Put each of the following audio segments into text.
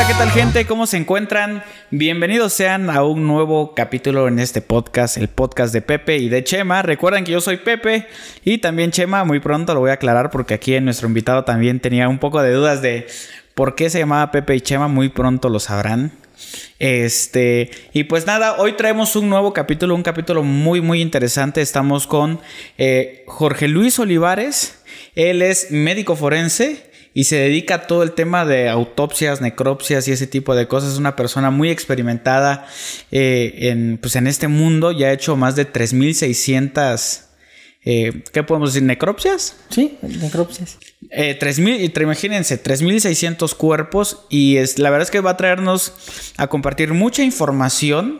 Hola, ¿qué tal gente? ¿Cómo se encuentran? Bienvenidos sean a un nuevo capítulo en este podcast, el podcast de Pepe y de Chema. Recuerden que yo soy Pepe y también Chema, muy pronto lo voy a aclarar porque aquí en nuestro invitado también tenía un poco de dudas de por qué se llamaba Pepe y Chema, muy pronto lo sabrán. Este, y pues nada, hoy traemos un nuevo capítulo, un capítulo muy, muy interesante. Estamos con eh, Jorge Luis Olivares, él es médico forense y se dedica a todo el tema de autopsias, necropsias y ese tipo de cosas. Es una persona muy experimentada eh, en, pues en este mundo. Ya ha hecho más de 3.600... Eh, ¿Qué podemos decir? ¿Necropsias? Sí, necropsias. Eh, 3.000, imagínense, 3.600 cuerpos y es, la verdad es que va a traernos a compartir mucha información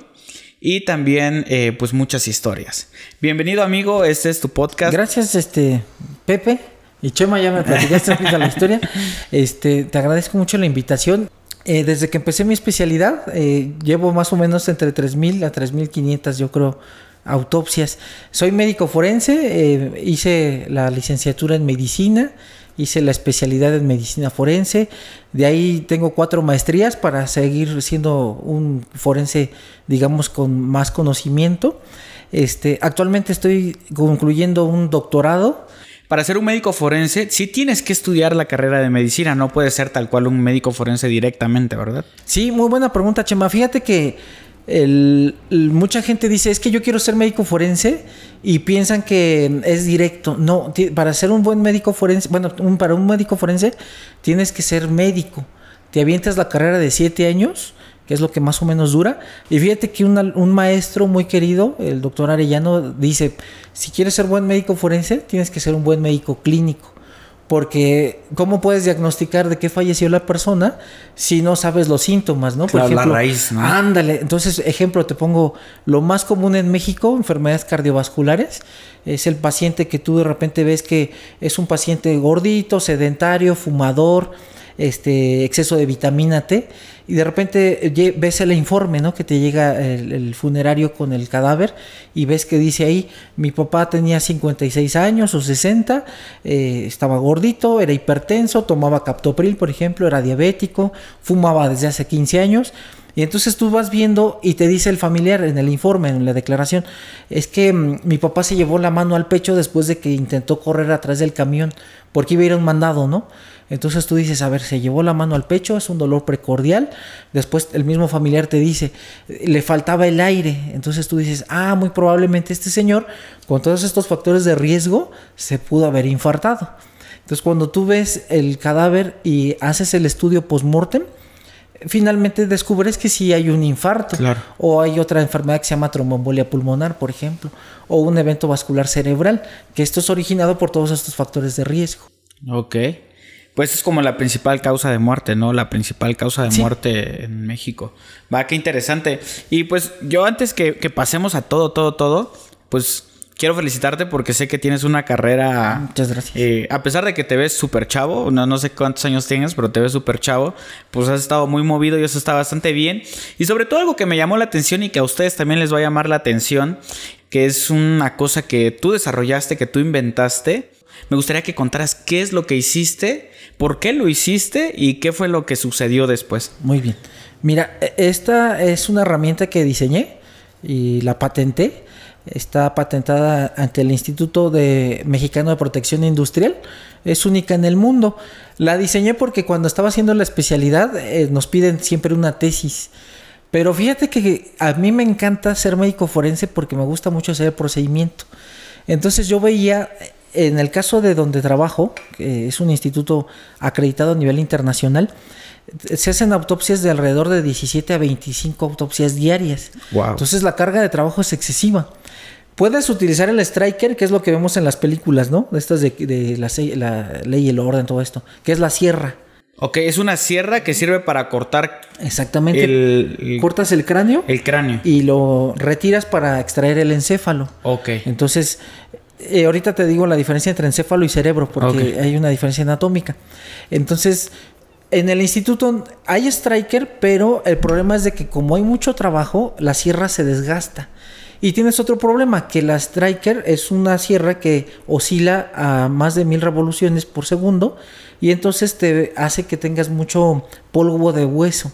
y también eh, pues muchas historias. Bienvenido amigo, este es tu podcast. Gracias, este Pepe. Y Chema, ya me platicaste la historia. Este, te agradezco mucho la invitación. Eh, desde que empecé mi especialidad, eh, llevo más o menos entre 3.000 a 3.500, yo creo, autopsias. Soy médico forense, eh, hice la licenciatura en medicina, hice la especialidad en medicina forense, de ahí tengo cuatro maestrías para seguir siendo un forense, digamos, con más conocimiento. Este, actualmente estoy concluyendo un doctorado para ser un médico forense, sí tienes que estudiar la carrera de medicina, no puedes ser tal cual un médico forense directamente, ¿verdad? Sí, muy buena pregunta, Chema. Fíjate que mucha gente dice, es que yo quiero ser médico forense y piensan que es directo. No, para ser un buen médico forense, bueno, para un médico forense tienes que ser médico. Te avientas la carrera de siete años que es lo que más o menos dura. Y fíjate que un maestro muy querido, el doctor Arellano, dice, si quieres ser buen médico forense, tienes que ser un buen médico clínico. Porque, ¿cómo puedes diagnosticar de qué falleció la persona si no sabes los síntomas, no? Por ejemplo, la raíz, ¿no? Ándale. Entonces, ejemplo, te pongo lo más común en México, enfermedades cardiovasculares. Es el paciente que tú de repente ves que es un paciente gordito, sedentario, fumador, este, exceso de vitamina T y de repente ves el informe, ¿no? Que te llega el, funerario con el cadáver y ves que dice ahí, mi papá tenía 56 años o 60, eh, estaba gordito, era hipertenso, tomaba captopril, por ejemplo, era diabético, fumaba desde hace 15 años. Y entonces tú vas viendo y te dice el familiar en el informe, en la declaración, es que mm, mi papá se llevó la mano al pecho después de que intentó correr atrás del camión porque iba a ir a un mandado, ¿no? Entonces tú dices, a ver, se llevó la mano al pecho, es un dolor precordial. Después el mismo familiar te dice, le faltaba el aire. Entonces tú dices, ah, muy probablemente este señor, con todos estos factores de riesgo, se pudo haber infartado. Entonces cuando tú ves el cadáver y haces el estudio post-mortem, finalmente descubres que sí hay un infarto. O hay otra enfermedad que se llama tromboembolia pulmonar, por ejemplo. O un evento vascular cerebral, que esto es originado por todos estos factores de riesgo. Ok. Pues es como la principal causa de muerte, ¿no? La principal causa de muerte en México. Va, qué interesante. Y pues yo antes que, pasemos a todo, todo, todo, pues quiero felicitarte porque sé que tienes una carrera. Muchas gracias. Eh, a pesar de que te ves súper chavo, no, no sé cuántos años tienes, pero te ves súper chavo, pues has estado muy movido y eso está bastante bien. Y sobre todo algo que me llamó la atención y que a ustedes también les va a llamar la atención, que es una cosa que tú desarrollaste, que tú inventaste. Me gustaría que contaras qué es lo que hiciste ¿Por qué lo hiciste y qué fue lo que sucedió después? Muy bien. Mira, e, esta es una herramienta que diseñé y la patenté. Está patentada ante el Instituto de Mexicano de Protección Industrial. Es única en el mundo. La diseñé porque cuando estaba haciendo la especialidad eh, nos piden siempre una tesis. Pero fíjate que a mí me encanta ser médico forense porque me gusta mucho hacer el procedimiento. Entonces yo veía en el caso de donde trabajo, que es un instituto acreditado a nivel internacional, se hacen autopsias de alrededor de 17 a 25 autopsias diarias. Entonces la carga de trabajo es excesiva. Puedes utilizar el striker, que es lo que vemos en las películas, ¿no? Estas de, la, ley y el orden, todo esto, que es la sierra. Ok, es una sierra que sirve para cortar Exactamente. el, el- Cortas el cráneo el cráneo. y lo retiras para extraer el encéfalo. Ok. Entonces, eh, ahorita te digo la diferencia entre encéfalo y cerebro, porque hay una diferencia anatómica. Entonces, en el instituto hay striker, pero el problema es de que como hay mucho trabajo, la sierra se desgasta. Y tienes otro problema, que la striker es una sierra que oscila a más de mil revoluciones por segundo y entonces te hace que tengas mucho polvo de hueso.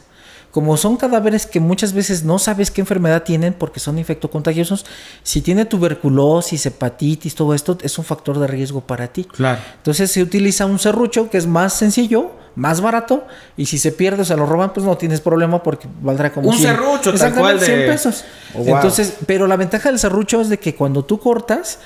Como son cadáveres que muchas veces no sabes qué enfermedad tienen porque son infectocontagiosos, si tiene tuberculosis, hepatitis, todo esto es un factor de riesgo para ti. Claro. Entonces se utiliza un serrucho que es más sencillo, más barato, y si se pierde o se lo roban, pues no tienes problema porque valdrá como Un serrucho, tal cual de- 100 pesos. Oh, wow. Entonces, pero la ventaja del serrucho es de que cuando tú cortas,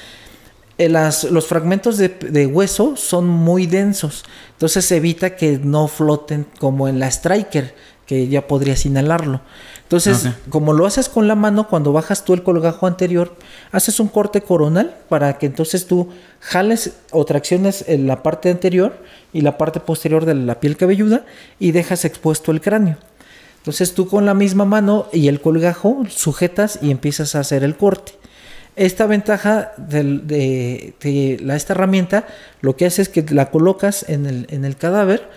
eh, las- los fragmentos de, de hueso son muy densos. Entonces evita que no floten como en la striker, que ya podrías inhalarlo. Entonces, como lo haces con la mano, cuando bajas tú el colgajo anterior, haces un corte coronal para que entonces tú jales o tracciones en la parte anterior y la parte posterior de la piel cabelluda y dejas expuesto el cráneo. Entonces tú con la misma mano y el colgajo sujetas y empiezas a hacer el corte. Esta ventaja de, de la, esta herramienta lo que hace es que la colocas en el, en el cadáver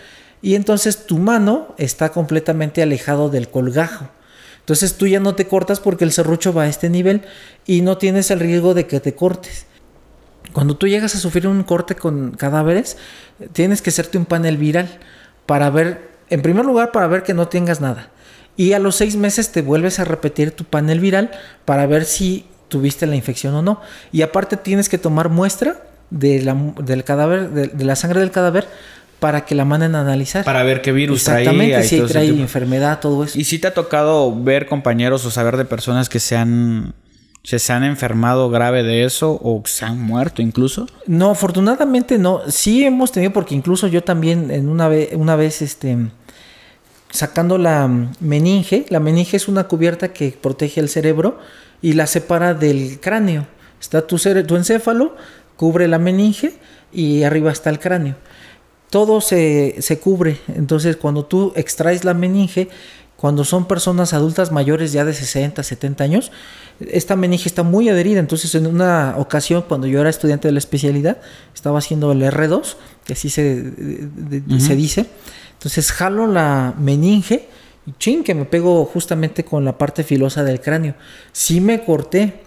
y entonces tu mano está completamente alejado del colgajo. Entonces tú ya no te cortas porque el serrucho va a este nivel y no tienes el riesgo de que te cortes. Cuando tú llegas a sufrir un corte con cadáveres, tienes que hacerte un panel viral para ver, en primer lugar, para ver que no tengas nada. Y a los seis meses te vuelves a repetir tu panel viral para ver si tuviste la infección o no. Y aparte tienes que tomar muestra de la, del cadáver, de, de la sangre del cadáver, para que la manden a analizar. Para ver qué virus Exactamente, traía y si trae enfermedad, todo eso. ¿Y si te ha tocado ver compañeros o saber de personas que se han, se, se han enfermado grave de eso o se han muerto incluso? No, afortunadamente no. Sí hemos tenido, porque incluso yo también en una vez, una vez, este, sacando la meninge, la meninge es una cubierta que protege el cerebro y la separa del cráneo. Está tu, cere- tu encéfalo, cubre la meninge y arriba está el cráneo. Todo se, se cubre. Entonces, cuando tú extraes la meninge, cuando son personas adultas mayores ya de 60, 70 años, esta meninge está muy adherida. Entonces, en una ocasión, cuando yo era estudiante de la especialidad, estaba haciendo el R2, que así se, de- de- se dice. Entonces, jalo la meninge y ching, que me pego justamente con la parte filosa del cráneo. Sí me corté.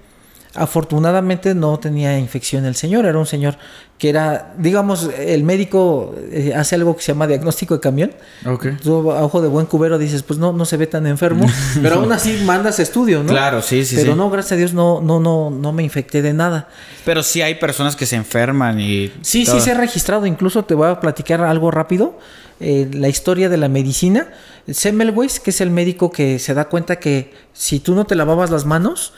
Afortunadamente no tenía infección el señor, era un señor que era, digamos, el médico eh, hace algo que se llama diagnóstico de camión. Tú a ojo de buen cubero dices, pues no, no se ve tan enfermo, pero aún así mandas estudio, ¿no? Claro, sí, sí, Pero sí. no, gracias a Dios no, no, no, no me infecté de nada. Pero sí hay personas que se enferman y... Sí, todo. sí se ha registrado. Incluso te voy a platicar algo rápido. eh, la historia de la medicina. Semmelweis, que es el médico que se da cuenta que si tú no te lavabas las manos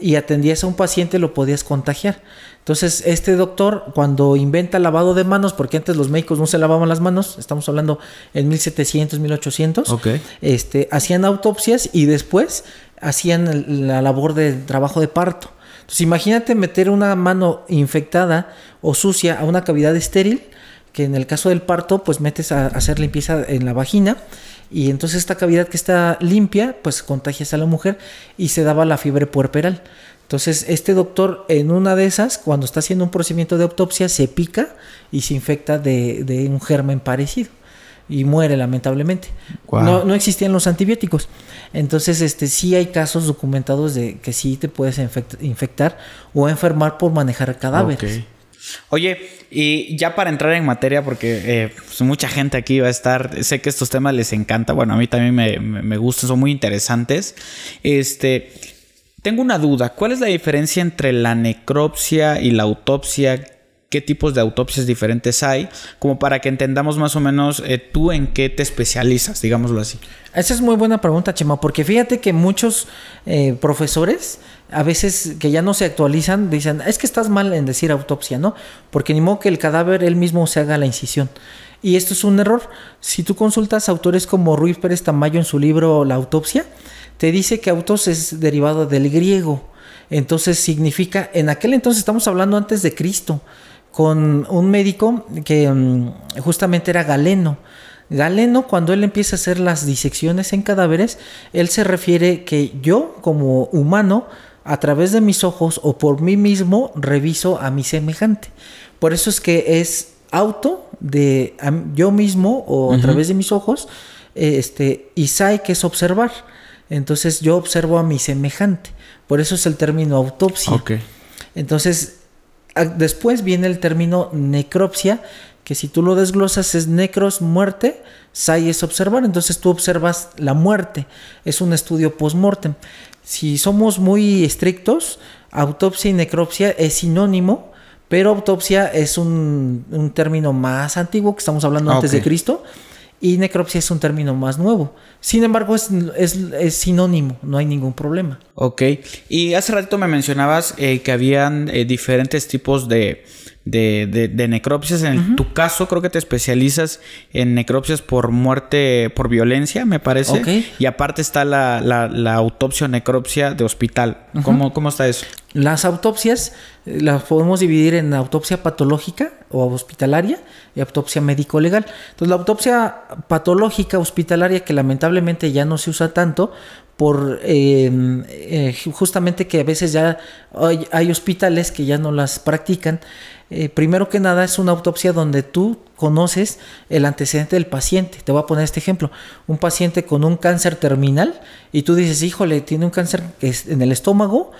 y atendías a un paciente, lo podías contagiar. Entonces, este doctor, cuando inventa lavado de manos, porque antes los médicos no se lavaban las manos, estamos hablando en 1700, 1800, Ok. este, hacían autopsias y después hacían la labor de trabajo de parto. Entonces imagínate meter una mano infectada o sucia a una cavidad estéril, que en el caso del parto pues metes a hacer limpieza en la vagina y entonces esta cavidad que está limpia pues contagias a la mujer y se daba la fiebre puerperal. Entonces este doctor en una de esas, cuando está haciendo un procedimiento de autopsia, se pica y se infecta de, de un germen parecido y muere lamentablemente. No, no existían los antibióticos. Entonces, este sí hay casos documentados de que sí te puedes infect- infectar o enfermar por manejar cadáveres. Oye, y ya para entrar en materia, porque eh, pues, mucha gente aquí va a estar, sé que estos temas les encanta, bueno, a mí también me, me- me gustan, son muy interesantes. Este, tengo una duda, ¿cuál es la diferencia entre la necropsia y la autopsia? ¿Qué tipos de autopsias diferentes hay? Como para que entendamos más o menos eh, tú en qué te especializas, digámoslo así. Esa es muy buena pregunta, Chema, porque fíjate que muchos eh, profesores, a veces que ya no se actualizan, dicen, es que estás mal en decir autopsia, ¿no? Porque ni modo que el cadáver él mismo se haga la incisión. Y esto es un error. Si tú consultas autores como Ruiz Pérez Tamayo en su libro La autopsia, te dice que autos es derivado del griego. Entonces significa, en aquel entonces estamos hablando antes de Cristo, con un médico que mm, justamente era Galeno. Galeno, cuando él empieza a hacer las disecciones en cadáveres, él se refiere que yo, como humano, a través de mis ojos o por mí mismo, reviso a mi semejante. Por eso es que es auto de yo mismo o a través de mis ojos, este, y sai que es observar. Entonces yo observo a mi semejante. Por eso es el término autopsia. Entonces, después viene el término necropsia, que si tú lo desglosas es necros, muerte, sai es observar. Entonces tú observas la muerte. Es un estudio post-mortem. Si somos muy estrictos, autopsia y necropsia es sinónimo, pero autopsia es un, término más antiguo que estamos hablando antes de Cristo y necropsia es un término más nuevo. Sin embargo, es, es, sinónimo, no hay ningún problema. Ok, y hace ratito me mencionabas eh, que habían eh, diferentes tipos de, de, de, necropsias. En tu caso, creo que te especializas en necropsias por muerte, por violencia, me parece. Y aparte está la, la, autopsia o necropsia de hospital. ¿Cómo, ¿Cómo está eso? Las autopsias eh, las podemos dividir en autopsia patológica o hospitalaria y autopsia médico-legal. Entonces, la autopsia patológica hospitalaria, que lamentablemente ya no se usa tanto, por em, eh, justamente que a veces ya hay, hospitales que ya no las practican. Eh, primero que nada es una autopsia donde tú conoces el antecedente del paciente. Te voy a poner este ejemplo. Un paciente con un cáncer terminal y tú dices, híjole, tiene un cáncer en el estómago,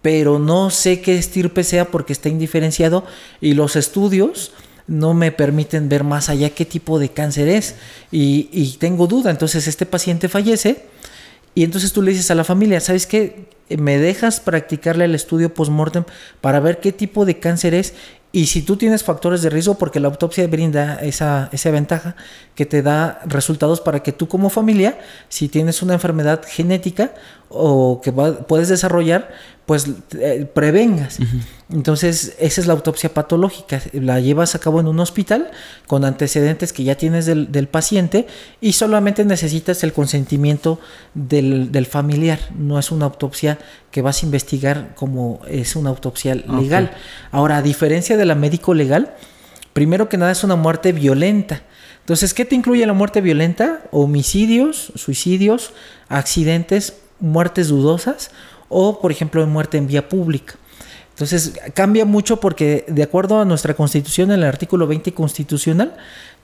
pero no sé qué estirpe sea porque está indiferenciado y los estudios no me permiten ver más allá qué tipo de cáncer es y, y tengo duda. Entonces este paciente fallece y entonces tú le dices a la familia, ¿sabes qué? Me dejas practicarle el estudio post-mortem para ver qué tipo de cáncer es y si tú tienes factores de riesgo, porque la autopsia brinda esa, esa ventaja que te da resultados para que tú como familia, si tienes una enfermedad genética o que puedes desarrollar, pues eh, prevengas. Entonces, esa es la autopsia patológica. La llevas a cabo en un hospital con antecedentes que ya tienes del, paciente y solamente necesitas el consentimiento del, familiar. No es una autopsia que vas a investigar como es una autopsia legal. Ahora, a diferencia de la médico legal, primero que nada es una muerte violenta. Entonces, ¿qué te incluye la muerte violenta? Homicidios, suicidios, accidentes, muertes dudosas o, por ejemplo, muerte en vía pública. Entonces, cambia mucho porque de acuerdo a nuestra constitución, en el artículo 20 constitucional,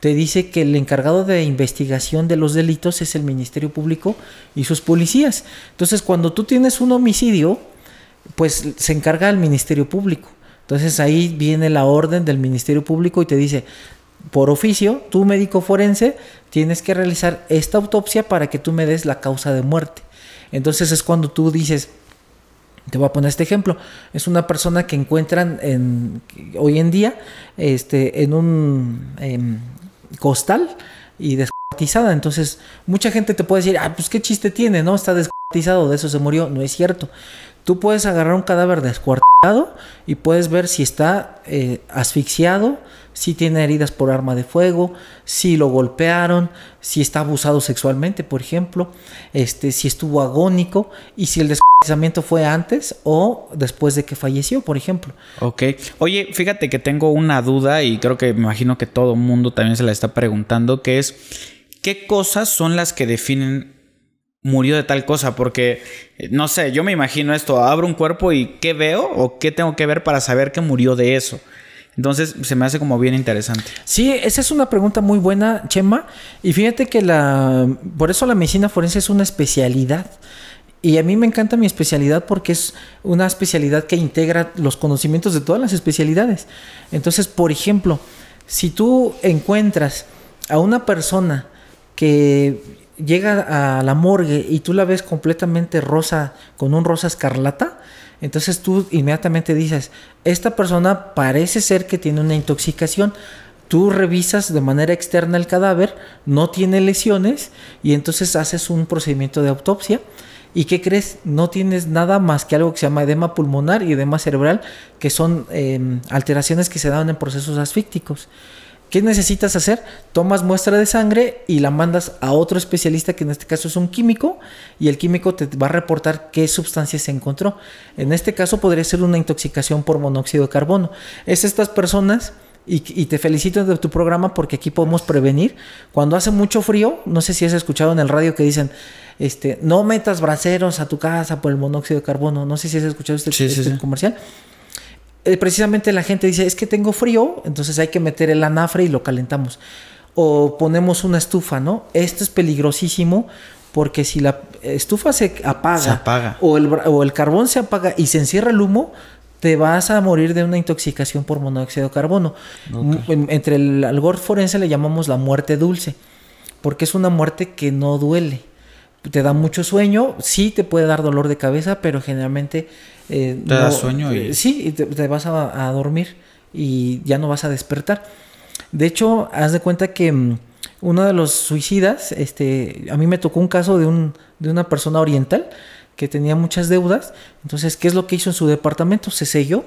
te dice que el encargado de investigación de los delitos es el Ministerio Público y sus policías. Entonces, cuando tú tienes un homicidio, pues se encarga el Ministerio Público. Entonces ahí viene la orden del Ministerio Público y te dice, por oficio, tú médico forense, tienes que realizar esta autopsia para que tú me des la causa de muerte. Entonces es cuando tú dices, te voy a poner este ejemplo. Es una persona que encuentran en, hoy en día este, en un em, costal y descuartizada. Entonces, mucha gente te puede decir, ah, pues qué chiste tiene, ¿no? Está descuartizado, de eso se murió. No es cierto. Tú puedes agarrar un cadáver descuartizado y puedes ver si está eh, asfixiado, si tiene heridas por arma de fuego, si lo golpearon, si está abusado sexualmente, por ejemplo, este, si estuvo agónico y si el descuartizamiento fue antes o después de que falleció, por ejemplo. Ok. Oye, fíjate que tengo una duda y creo que me imagino que todo mundo también se la está preguntando, que es, ¿qué cosas son las que definen murió de tal cosa, porque no sé, yo me imagino esto, abro un cuerpo y ¿qué veo o qué tengo que ver para saber que murió de eso? Entonces se me hace como bien interesante. Sí, esa es una pregunta muy buena, Chema. Y fíjate que la, por eso la medicina forense es una especialidad. Y a mí me encanta mi especialidad porque es una especialidad que integra los conocimientos de todas las especialidades. Entonces, por ejemplo, si tú encuentras a una persona que llega a la morgue y tú la ves completamente rosa, con un rosa escarlata, entonces tú inmediatamente dices, esta persona parece ser que tiene una intoxicación. Tú revisas de manera externa el cadáver, no tiene lesiones y entonces haces un procedimiento de autopsia. ¿Y qué crees? No tienes nada más que algo que se llama edema pulmonar y edema cerebral, que son em, alteraciones que se dan en procesos asfícticos. ¿Qué necesitas hacer? Tomas muestra de sangre y la mandas a otro especialista, que en este caso es un químico, y el químico te va a reportar qué sustancia se encontró. En este caso podría ser una intoxicación por monóxido de carbono. Es estas personas Y, y, te felicito de tu programa porque aquí podemos prevenir. Cuando hace mucho frío, no sé si has escuchado en el radio que dicen, este, no metas braseros a tu casa por el monóxido de carbono. No sé si has escuchado este, este comercial. Eh, precisamente la gente dice, es que tengo frío, entonces hay que meter el anafre y lo calentamos. O ponemos una estufa, ¿no? Esto es peligrosísimo porque si la estufa se apaga, O, el, o el carbón se apaga y se encierra el humo, te vas a morir de una intoxicación por monóxido de carbono. Entre el algor forense le llamamos la muerte dulce, porque es una muerte que no duele. Te da mucho sueño, sí te puede dar dolor de cabeza, pero generalmente... Eh, te da sueño y... Eh, sí, te, te vas a, dormir y ya no vas a despertar. De hecho, haz de cuenta que mm, uno de los suicidas, este, a mí me tocó un caso de, un, de una persona oriental que tenía muchas deudas. Entonces, ¿qué es lo que hizo en su departamento? Se selló,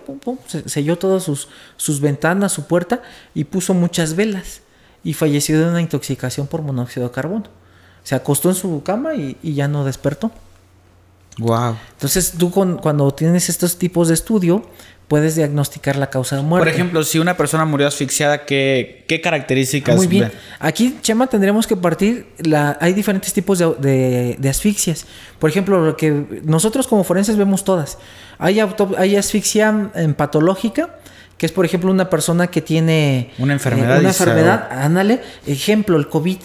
se selló todas sus, sus ventanas, su puerta y puso muchas velas. Y falleció de una intoxicación por monóxido de carbono. Se acostó en su cama y, y ya no despertó. Wow. Entonces, tú cuando tienes estos tipos de estudio, puedes diagnosticar la causa de muerte. Por ejemplo, si una persona murió asfixiada, ¿qué, qué características? Muy bien. Aquí, Chema, tendremos que partir. La, hay diferentes tipos de, de, asfixias. Por ejemplo, lo que nosotros como forenses vemos todas. Hay, hay asfixia en patológica que es por ejemplo una persona que tiene una enfermedad. Eh, una enfermedad, ándale, ejemplo, el COVID.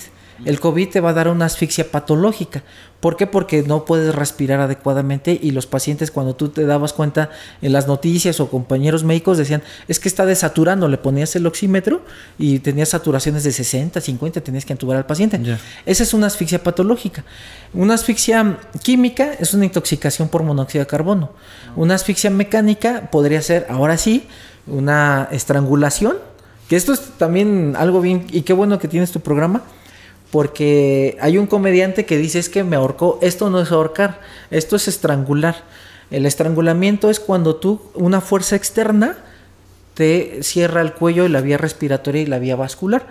El COVID te va a dar una asfixia patológica. ¿Por qué? Porque no puedes respirar adecuadamente y los pacientes cuando tú te dabas cuenta en las noticias o compañeros médicos decían, es que está desaturando, le ponías el oxímetro y tenías saturaciones de 60, 50, tenías que entubar al paciente. Esa es una asfixia patológica. Una asfixia química es una intoxicación por monóxido de carbono. Una asfixia mecánica podría ser, ahora sí, una estrangulación, que esto es también algo bien, y qué bueno que tienes tu programa, porque hay un comediante que dice es que me ahorcó, esto no es ahorcar, esto es estrangular. El estrangulamiento es cuando tú, una fuerza externa, te cierra el cuello y la vía respiratoria y la vía vascular.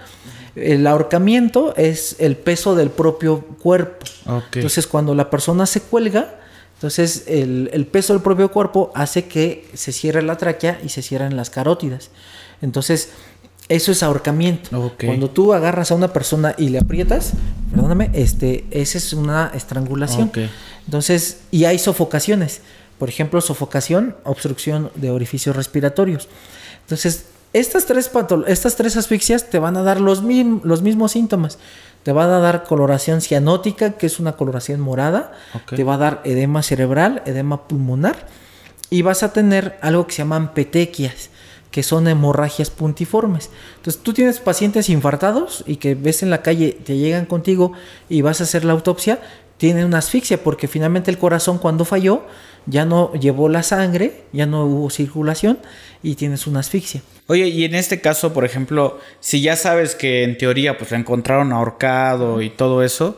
El ahorcamiento es el peso del propio cuerpo. Entonces, cuando la persona se cuelga, entonces el, el, peso del propio cuerpo hace que se cierre la tráquea y se cierren las carótidas. Entonces, eso es ahorcamiento. Cuando tú agarras a una persona y le aprietas, perdóname, este, esa es una estrangulación. Entonces, y hay sofocaciones. Por ejemplo, sofocación, obstrucción de orificios respiratorios. Entonces, estas tres, estas tres asfixias te van a dar los, los mismos síntomas. Te van a dar coloración cianótica, que es una coloración morada. Te va a dar edema cerebral, edema pulmonar. Y vas a tener algo que se llaman petequias que son hemorragias puntiformes. Entonces tú tienes pacientes infartados y que ves en la calle, te llegan contigo y vas a hacer la autopsia, tienen una asfixia porque finalmente el corazón cuando falló ya no llevó la sangre, ya no hubo circulación y tienes una asfixia. Oye, y en este caso, por ejemplo, si ya sabes que en teoría pues le encontraron ahorcado y todo eso,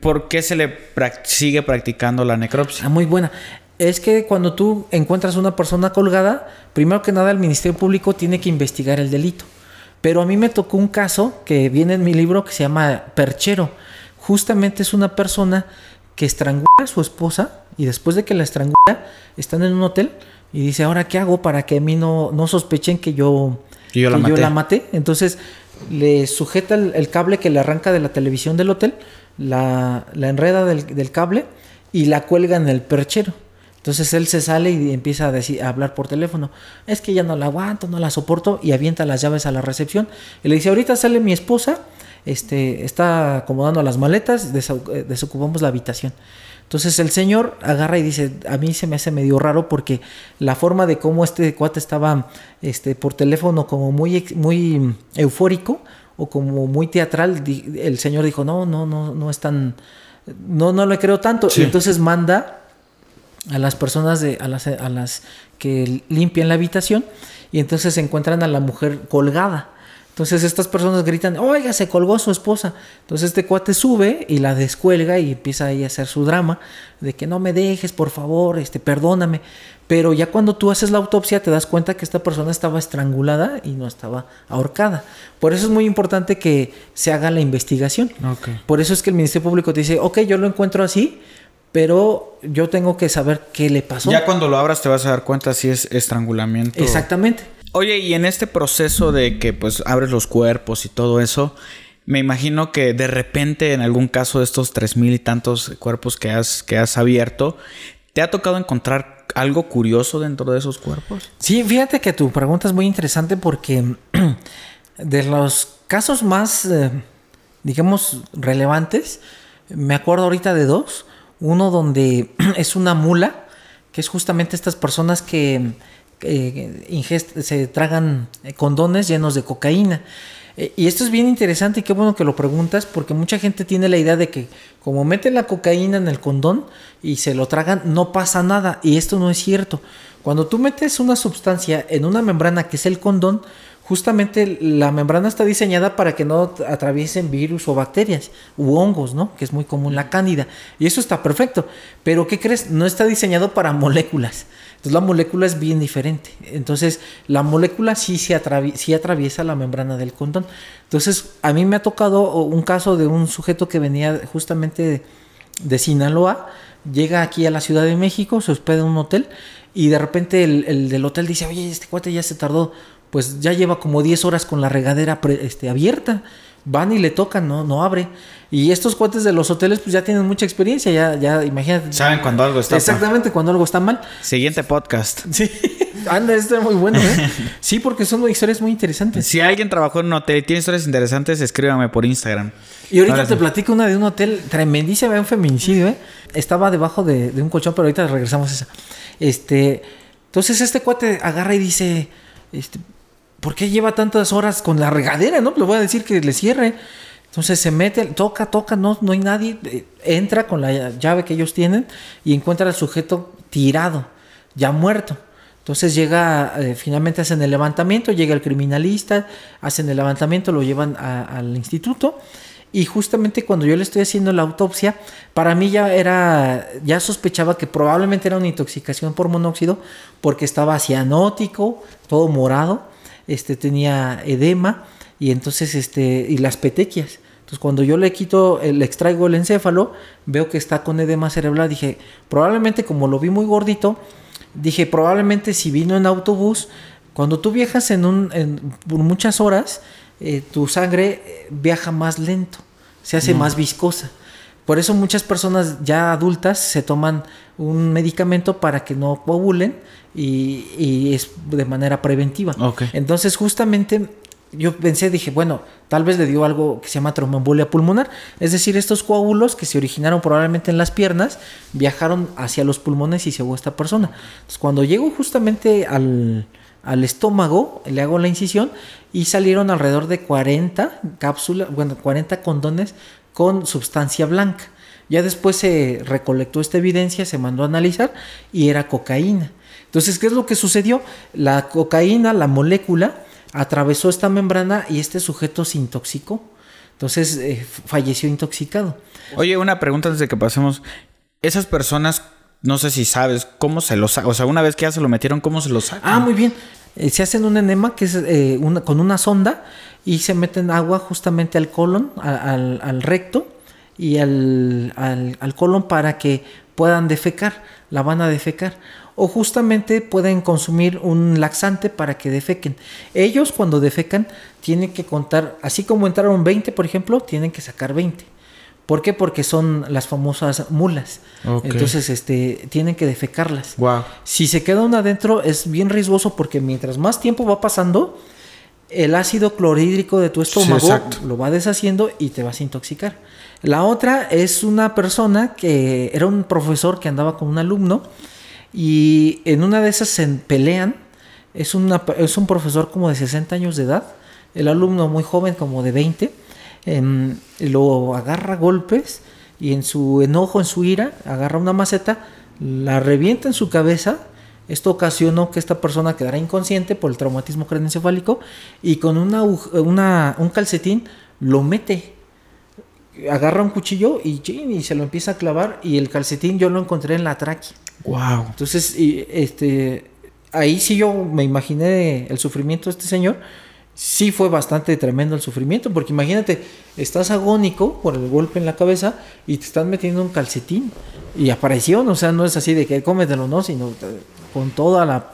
¿por qué se le sigue practicando la necropsia? Ah, muy buena es que cuando tú encuentras una persona colgada, primero que nada el Ministerio Público tiene que investigar el delito. Pero a mí me tocó un caso que viene en mi libro que se llama Perchero. Justamente es una persona que estrangula a su esposa y después de que la estrangula, están en un hotel y dice, ahora qué hago para que a mí no, no sospechen que yo, yo, la, maté? Entonces le sujeta el, cable que le arranca de la televisión del hotel, la, enreda del, del cable y la cuelga en el perchero. Entonces él se sale y empieza a, decir, a hablar por teléfono. Es que ya no la aguanto, no la soporto y avienta las llaves a la recepción. Y le dice, ahorita sale mi esposa, este, está acomodando las maletas, eh, desocupamos la habitación. Entonces el señor agarra y dice, a mí se me hace medio raro porque la forma de cómo este cuate estaba este, por teléfono como muy, muy eufórico o como muy teatral, el señor dijo, no, no, no, no es tan, no, no le creo tanto. Y entonces manda a las personas de, a las, a las que limpian la habitación y entonces se encuentran a la mujer colgada. Entonces estas personas gritan, oiga, se colgó su esposa. Entonces este cuate sube y la descuelga y empieza ahí a hacer su drama de que no me dejes, por favor, este, perdóname. Pero ya cuando tú haces la autopsia te das cuenta que esta persona estaba estrangulada y no estaba ahorcada. Por eso es muy importante que se haga la investigación. Por eso es que el Ministerio Público te dice, ok, yo lo encuentro así, pero yo tengo que saber qué le pasó. Ya cuando lo abras te vas a dar cuenta si es estrangulamiento. Exactamente. Oye, y en este proceso de que pues abres los cuerpos y todo eso, me imagino que de repente en algún caso de estos tres mil y tantos cuerpos que has, que has abierto, ¿te ha tocado encontrar algo curioso dentro de esos cuerpos? Sí, fíjate que tu pregunta es muy interesante porque de los casos más, eh, digamos, relevantes, me acuerdo ahorita de dos. Uno donde es una mula, que es justamente estas personas que eh, se tragan condones llenos de cocaína. Eh, y esto es bien interesante y qué bueno que lo preguntas porque mucha gente tiene la idea de que como meten la cocaína en el condón y se lo tragan, no pasa nada. Y esto no es cierto. Cuando tú metes una sustancia en una membrana que es el condón, justamente la membrana está diseñada para que no atraviesen virus o bacterias u hongos, ¿no? Que es muy común la cándida. Y eso está perfecto. Pero ¿qué crees? No está diseñado para moléculas. Entonces la molécula es bien diferente. Entonces la molécula sí, se atraviesa la membrana del condón. Entonces a mí me ha tocado un caso de un sujeto que venía justamente de, Sinaloa, llega aquí a la Ciudad de México, se hospeda en un hotel y de repente el, el del hotel dice, oye, este cuate ya se tardó pues ya lleva como 10 horas con la regadera este, abierta. Van y le tocan, no, no abre. Y estos cuates de los hoteles pues ya tienen mucha experiencia, ya, ya imagínate. Saben cuando algo está Exactamente, cuando algo está mal. Siguiente podcast. Sí. Anda, esto es muy bueno, ¿eh? Sí, porque son historias muy interesantes. Si alguien trabajó en un hotel y tiene historias interesantes, escríbame por Instagram. Y ahorita te platico una de un hotel tremendísima, un feminicidio, ¿eh? Estaba debajo de, de un colchón, pero ahorita regresamos a esa. Este, entonces este cuate agarra y dice, este, ¿por qué lleva tantas horas con la regadera? No, le voy a decir que le cierre. Entonces se mete, toca, toca, no, no hay nadie, eh, entra con la llave que ellos tienen y encuentra al sujeto tirado, ya muerto. Entonces llega, eh, finalmente hacen el levantamiento, llega el criminalista, hacen el levantamiento, lo llevan al instituto y justamente cuando yo le estoy haciendo la autopsia, para mí ya era, ya sospechaba que probablemente era una intoxicación por monóxido porque estaba cianótico, todo morado este, tenía edema y entonces, este, y las petequias. Entonces, cuando yo le quito, eh, le extraigo el encéfalo, veo que está con edema cerebral. Dije, probablemente como lo vi muy gordito, dije, probablemente si vino en autobús, cuando tú viajas en, un, por muchas horas, eh, tu sangre eh, viaja más lento, se hace más viscosa. Por eso muchas personas ya adultas se toman un medicamento para que no coagulen y, es de manera preventiva. Entonces justamente yo pensé, dije, bueno, tal vez le dio algo que se llama tromboembolia pulmonar. Es decir, estos coágulos que se originaron probablemente en las piernas viajaron hacia los pulmones y se ahogó esta persona. Entonces cuando llego justamente al, al estómago, le hago la incisión y salieron alrededor de 40 cápsulas, bueno, 40 condones con sustancia blanca. Ya después se recolectó esta evidencia, se mandó a analizar y era cocaína. Entonces, ¿qué es lo que sucedió? La cocaína, la molécula, atravesó esta membrana y este sujeto se intoxicó. Entonces, eh, falleció intoxicado. Oye, una pregunta antes de que pasemos. Esas personas, no sé si sabes, ¿cómo se los sacan? O sea, una vez que ya se lo metieron, ¿cómo se los sacan? Ah, muy bien. Eh, se hacen un enema que es eh, con una sonda y se meten agua justamente al colon, al, recto y al, al, colon para que puedan defecar, la van a defecar. O justamente pueden consumir un laxante para que defequen. Ellos cuando defecan tienen que contar, así como entraron 20 por ejemplo, tienen que sacar 20. ¿Por qué? Porque son las famosas mulas. Entonces, este, tienen que defecarlas. Si se queda una adentro es bien riesgoso porque mientras más tiempo va pasando, el ácido clorhídrico de tu estómago lo va deshaciendo y te vas a intoxicar. La otra es una persona que era un profesor que andaba con un alumno y en una de esas se pelean. Es, una, es un profesor como de 60 años de edad, el alumno muy joven como de 20. Em, lo agarra golpes y en su enojo, en su ira, agarra una maceta, la revienta en su cabeza esto ocasionó que esta persona quedara inconsciente por el traumatismo craneoencefálico y con una, un calcetín lo mete. Agarra un cuchillo y, y se lo empieza a clavar y el calcetín yo lo encontré en la tráquea. Wow. Entonces, este, ahí sí yo me imaginé el sufrimiento de este señor. Sí fue bastante tremendo el sufrimiento, porque imagínate, estás agónico por el golpe en la cabeza y te están metiendo un calcetín. Y apareció, o sea, no es así de que cómetelo, no, sino con toda la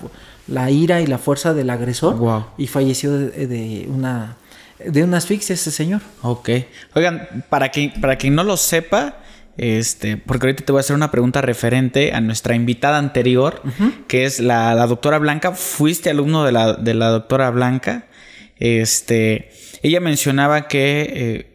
la ira y la fuerza del agresor Wow. y falleció de, de una de una asfixia ese señor. Ok. Oigan, para quien, para quien no lo sepa, este, porque ahorita te voy a hacer una pregunta referente a nuestra invitada anterior, que es la, la doctora Blanca. Fuiste alumno de la, de la doctora Blanca. Este, ella mencionaba que eh,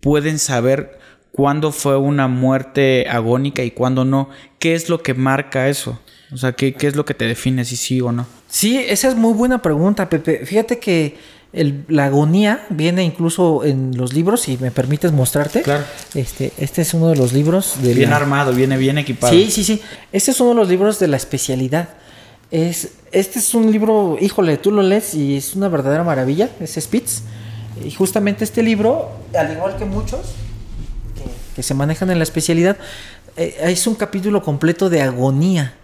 pueden saber cuándo fue una muerte agónica y cuándo no. ¿Qué es lo que marca eso? O sea, ¿qué, qué es lo que te define si sí o no? Sí, esa es muy buena pregunta, Pepe. Fíjate que el- la agonía viene incluso en los libros, si me permites mostrarte. Claro. Este, este es uno de los libros de Bien la- armado, viene bien equipado. Sí, sí, sí. Este es uno de los libros de la especialidad. Es, este es un libro, híjole, tú lo lees y es una verdadera maravilla, es Spitz. Y justamente este libro, al igual que muchos que, que se manejan en la especialidad, eh, es un capítulo completo de agonía.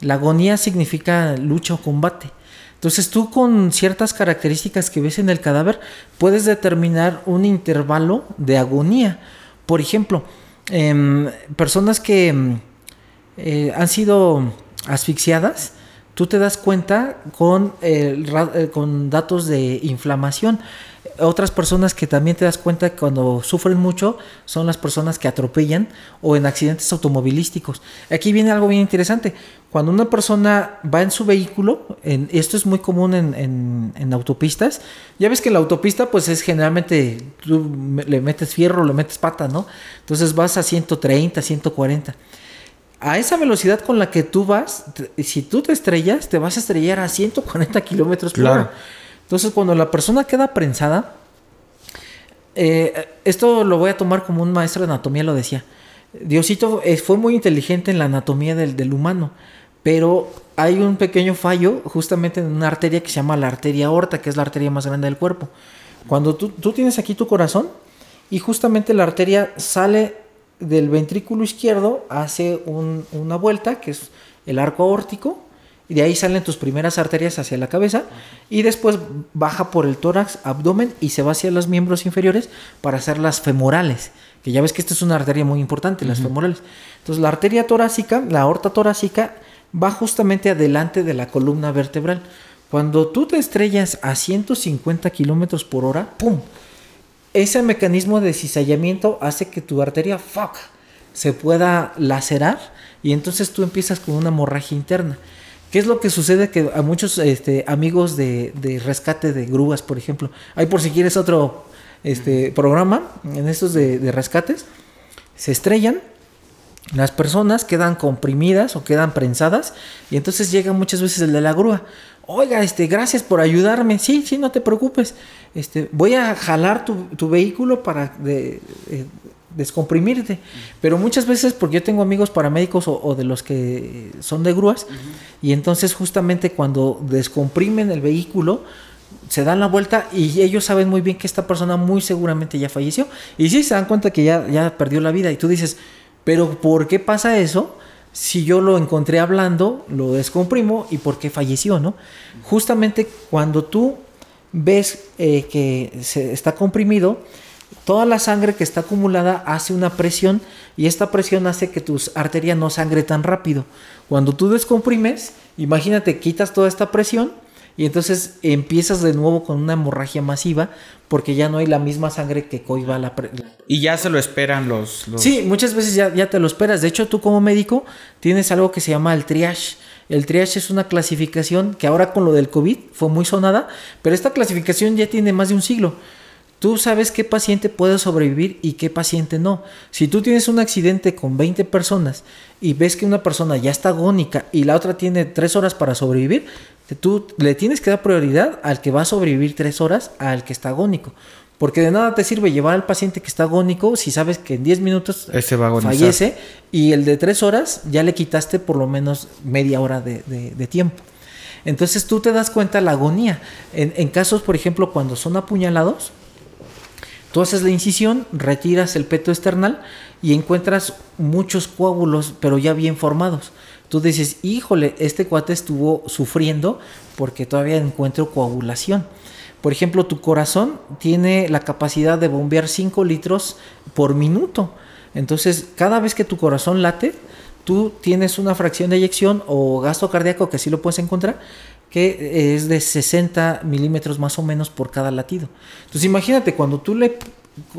La agonía significa lucha o combate. Entonces tú con ciertas características que ves en el cadáver puedes determinar un intervalo de agonía. Por ejemplo, em, personas que em, eh, han sido asfixiadas, tú te das cuenta con, eh, con datos de inflamación. Otras personas que también te das cuenta cuando sufren mucho son las personas que atropellan o en accidentes automovilísticos. Aquí viene algo bien interesante. Cuando una persona va en su vehículo, en, esto es muy común en, en- en autopistas, ya ves que la autopista pues es generalmente, tú le metes fierro, le metes pata, ¿no? Entonces vas a 130, 140 a esa velocidad con la que tú vas, si tú te estrellas, te vas a estrellar a 140 kilómetros por Claro. Entonces, cuando la persona queda prensada, eh, esto lo voy a tomar como un maestro de anatomía lo decía. Diosito eh, fue muy inteligente en la anatomía del, del humano, pero hay un pequeño fallo justamente en una arteria que se llama la arteria aorta, que es la arteria más grande del cuerpo. Cuando tú, tienes aquí tu corazón y justamente la arteria sale del ventrículo izquierdo, hace un- una vuelta, que es el arco aórtico, y de ahí salen tus primeras arterias hacia la cabeza, y después baja por el tórax, abdomen, y se va hacia los miembros inferiores para hacer las femorales, que ya ves que esta es una arteria muy importante, las femorales. Entonces la arteria torácica, la aorta torácica, va justamente adelante de la columna vertebral. Cuando tú te estrellas a 150 kilómetros por hora, ¡pum! ese mecanismo de cizallamiento hace que tu arteria fuck, se pueda lacerar y entonces tú empiezas con una hemorragia interna. ¿Qué es lo que sucede? Que a muchos este, amigos de, de rescate de grúas, por ejemplo, hay por si quieres otro este, programa en estos de, de rescates, se estrellan, las personas quedan comprimidas o quedan prensadas y entonces llega muchas veces el de la grúa. Oiga, este, gracias por ayudarme. Sí, sí, no te preocupes. Este, voy a jalar tu, tu vehículo para de- eh, descomprimirte. Pero muchas veces, porque yo tengo amigos paramédicos o, o de los que son de grúas, y entonces justamente cuando descomprimen el vehículo, se dan la vuelta y ellos saben muy bien que esta persona muy seguramente ya falleció. Y sí se dan cuenta que ya, ya perdió la vida. Y tú dices, pero ¿por qué pasa eso? Si yo lo encontré hablando, lo descomprimo y por qué falleció, ¿no? Justamente cuando tú ves eh, que se está comprimido, toda la sangre que está acumulada hace una presión y esta presión hace que tus arterias no sangre tan rápido. Cuando tú descomprimes, imagínate, quitas toda esta presión y entonces empiezas de nuevo con una hemorragia masiva porque ya no hay la misma sangre que coiba la, Y ya se lo esperan los... los- Sí, muchas veces ya, ya te lo esperas. De hecho, tú como médico tienes algo que se llama el triage. El triage es una clasificación que ahora con lo del COVID fue muy sonada, pero esta clasificación ya tiene más de un siglo. Tú sabes qué paciente puede sobrevivir y qué paciente no. Si tú tienes un accidente con 20 personas y ves que una persona ya está agónica y la otra tiene 3 horas para sobrevivir, tú le tienes que dar prioridad al que va a sobrevivir 3 horas al que está agónico. Porque de nada te sirve llevar al paciente que está agónico si sabes que en 10 minutos Ese va a fallece y el de 3 horas ya le quitaste por lo menos media hora de, de- de tiempo. Entonces tú te das cuenta la agonía. En, en casos, por ejemplo, cuando son apuñalados, Tú haces la incisión, retiras el peto external y encuentras muchos coágulos, pero ya bien formados. Tú dices, híjole, este cuate estuvo sufriendo porque todavía encuentro coagulación. Por ejemplo, tu corazón tiene la capacidad de bombear 5 litros por minuto. Entonces, cada vez que tu corazón late, tú tienes una fracción de eyección o gasto cardíaco, que así lo puedes encontrar, que es de 60 milímetros más o menos por cada latido. Entonces imagínate, cuando tú le,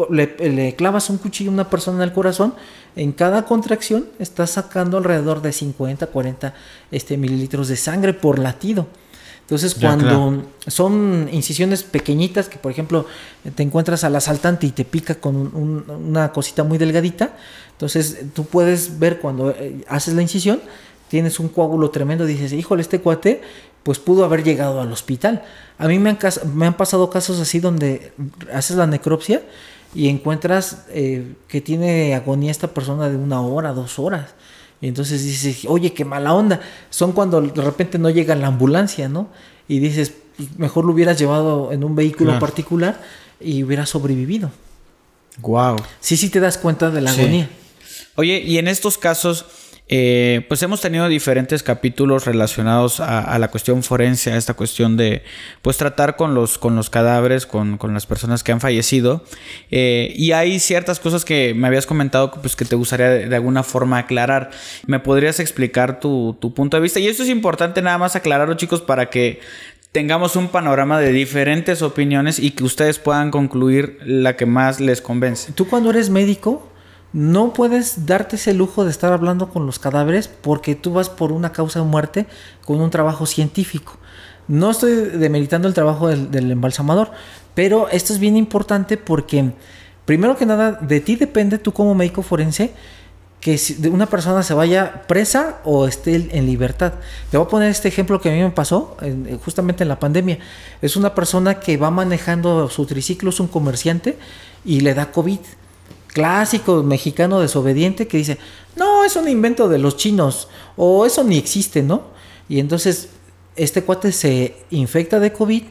le, clavas un cuchillo a una persona en el corazón, en cada contracción estás sacando alrededor de 50, 40 este, mililitros de sangre por latido. Entonces, cuando son incisiones pequeñitas, que por ejemplo te encuentras al asaltante y te pica con una cosita muy delgadita, entonces tú puedes ver cuando eh, haces la incisión, tienes un coágulo tremendo, dices, híjole, este cuate, pues pudo haber llegado al hospital. A mí me han, me han pasado casos así donde haces la necropsia y encuentras eh, que tiene agonía esta persona de una hora, dos horas. Y entonces dices, oye, qué mala onda. Son cuando de repente no llega la ambulancia, ¿no? Y dices, mejor lo hubieras llevado en un vehículo particular y hubiera sobrevivido. Wow. Sí, sí te das cuenta de la agonía. Oye, y en estos casos, eh, pues hemos tenido diferentes capítulos relacionados a, la cuestión forense, a esta cuestión de pues tratar con los, con los cadáveres, con, las personas que han fallecido. Eh, y hay ciertas cosas que me habías comentado pues, que te gustaría de, alguna forma aclarar. ¿Me podrías explicar tu, tu punto de vista? Y esto es importante nada más aclararlo, chicos, para que tengamos un panorama de diferentes opiniones y que ustedes puedan concluir la que más les convence. Tú cuando eres médico no puedes darte ese lujo de estar hablando con los cadáveres porque tú vas por una causa de muerte con un trabajo científico. No estoy demeritando el trabajo del, embalsamador, pero esto es bien importante porque, primero que nada, de ti depende tú como médico forense que si una persona se vaya presa o esté en libertad. Te voy a poner este ejemplo que a mí me pasó justamente en la pandemia. Es una persona que va manejando su triciclo, es un comerciante y le da COVID clásico mexicano desobediente que dice, no, es un invento de los chinos o eso ni existe, ¿no? Y entonces este cuate se infecta de COVID,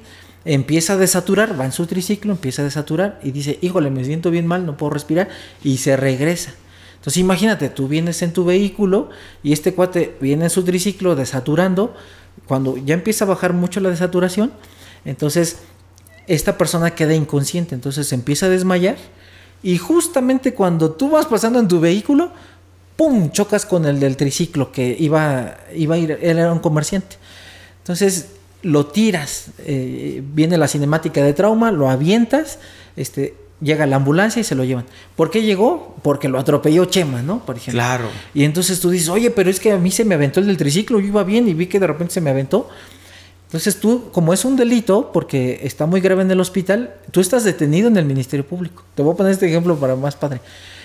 empieza a desaturar, va en su triciclo, empieza a desaturar y dice, híjole, me siento bien mal, no puedo respirar y se regresa. Entonces imagínate, tú vienes en tu vehículo y este cuate viene en su triciclo desaturando, cuando ya empieza a bajar mucho la desaturación, entonces esta persona queda inconsciente, entonces empieza a desmayar y justamente cuando tú vas pasando en tu vehículo, ¡pum! chocas con el del triciclo que iba, iba a ir, él era un comerciante. Entonces lo tiras, eh, viene la cinemática de trauma, lo avientas, este, llega la ambulancia y se lo llevan. ¿Por qué llegó? Porque lo atropelló Chema, ¿no? Por ejemplo. Claro. Y entonces tú dices, oye, pero es que a mí se me aventó el del triciclo, yo iba bien y vi que de repente se me aventó. Entonces tú, como es un delito, porque está muy grave en el hospital, tú estás detenido en el Ministerio Público. Te voy a poner este ejemplo para más padre.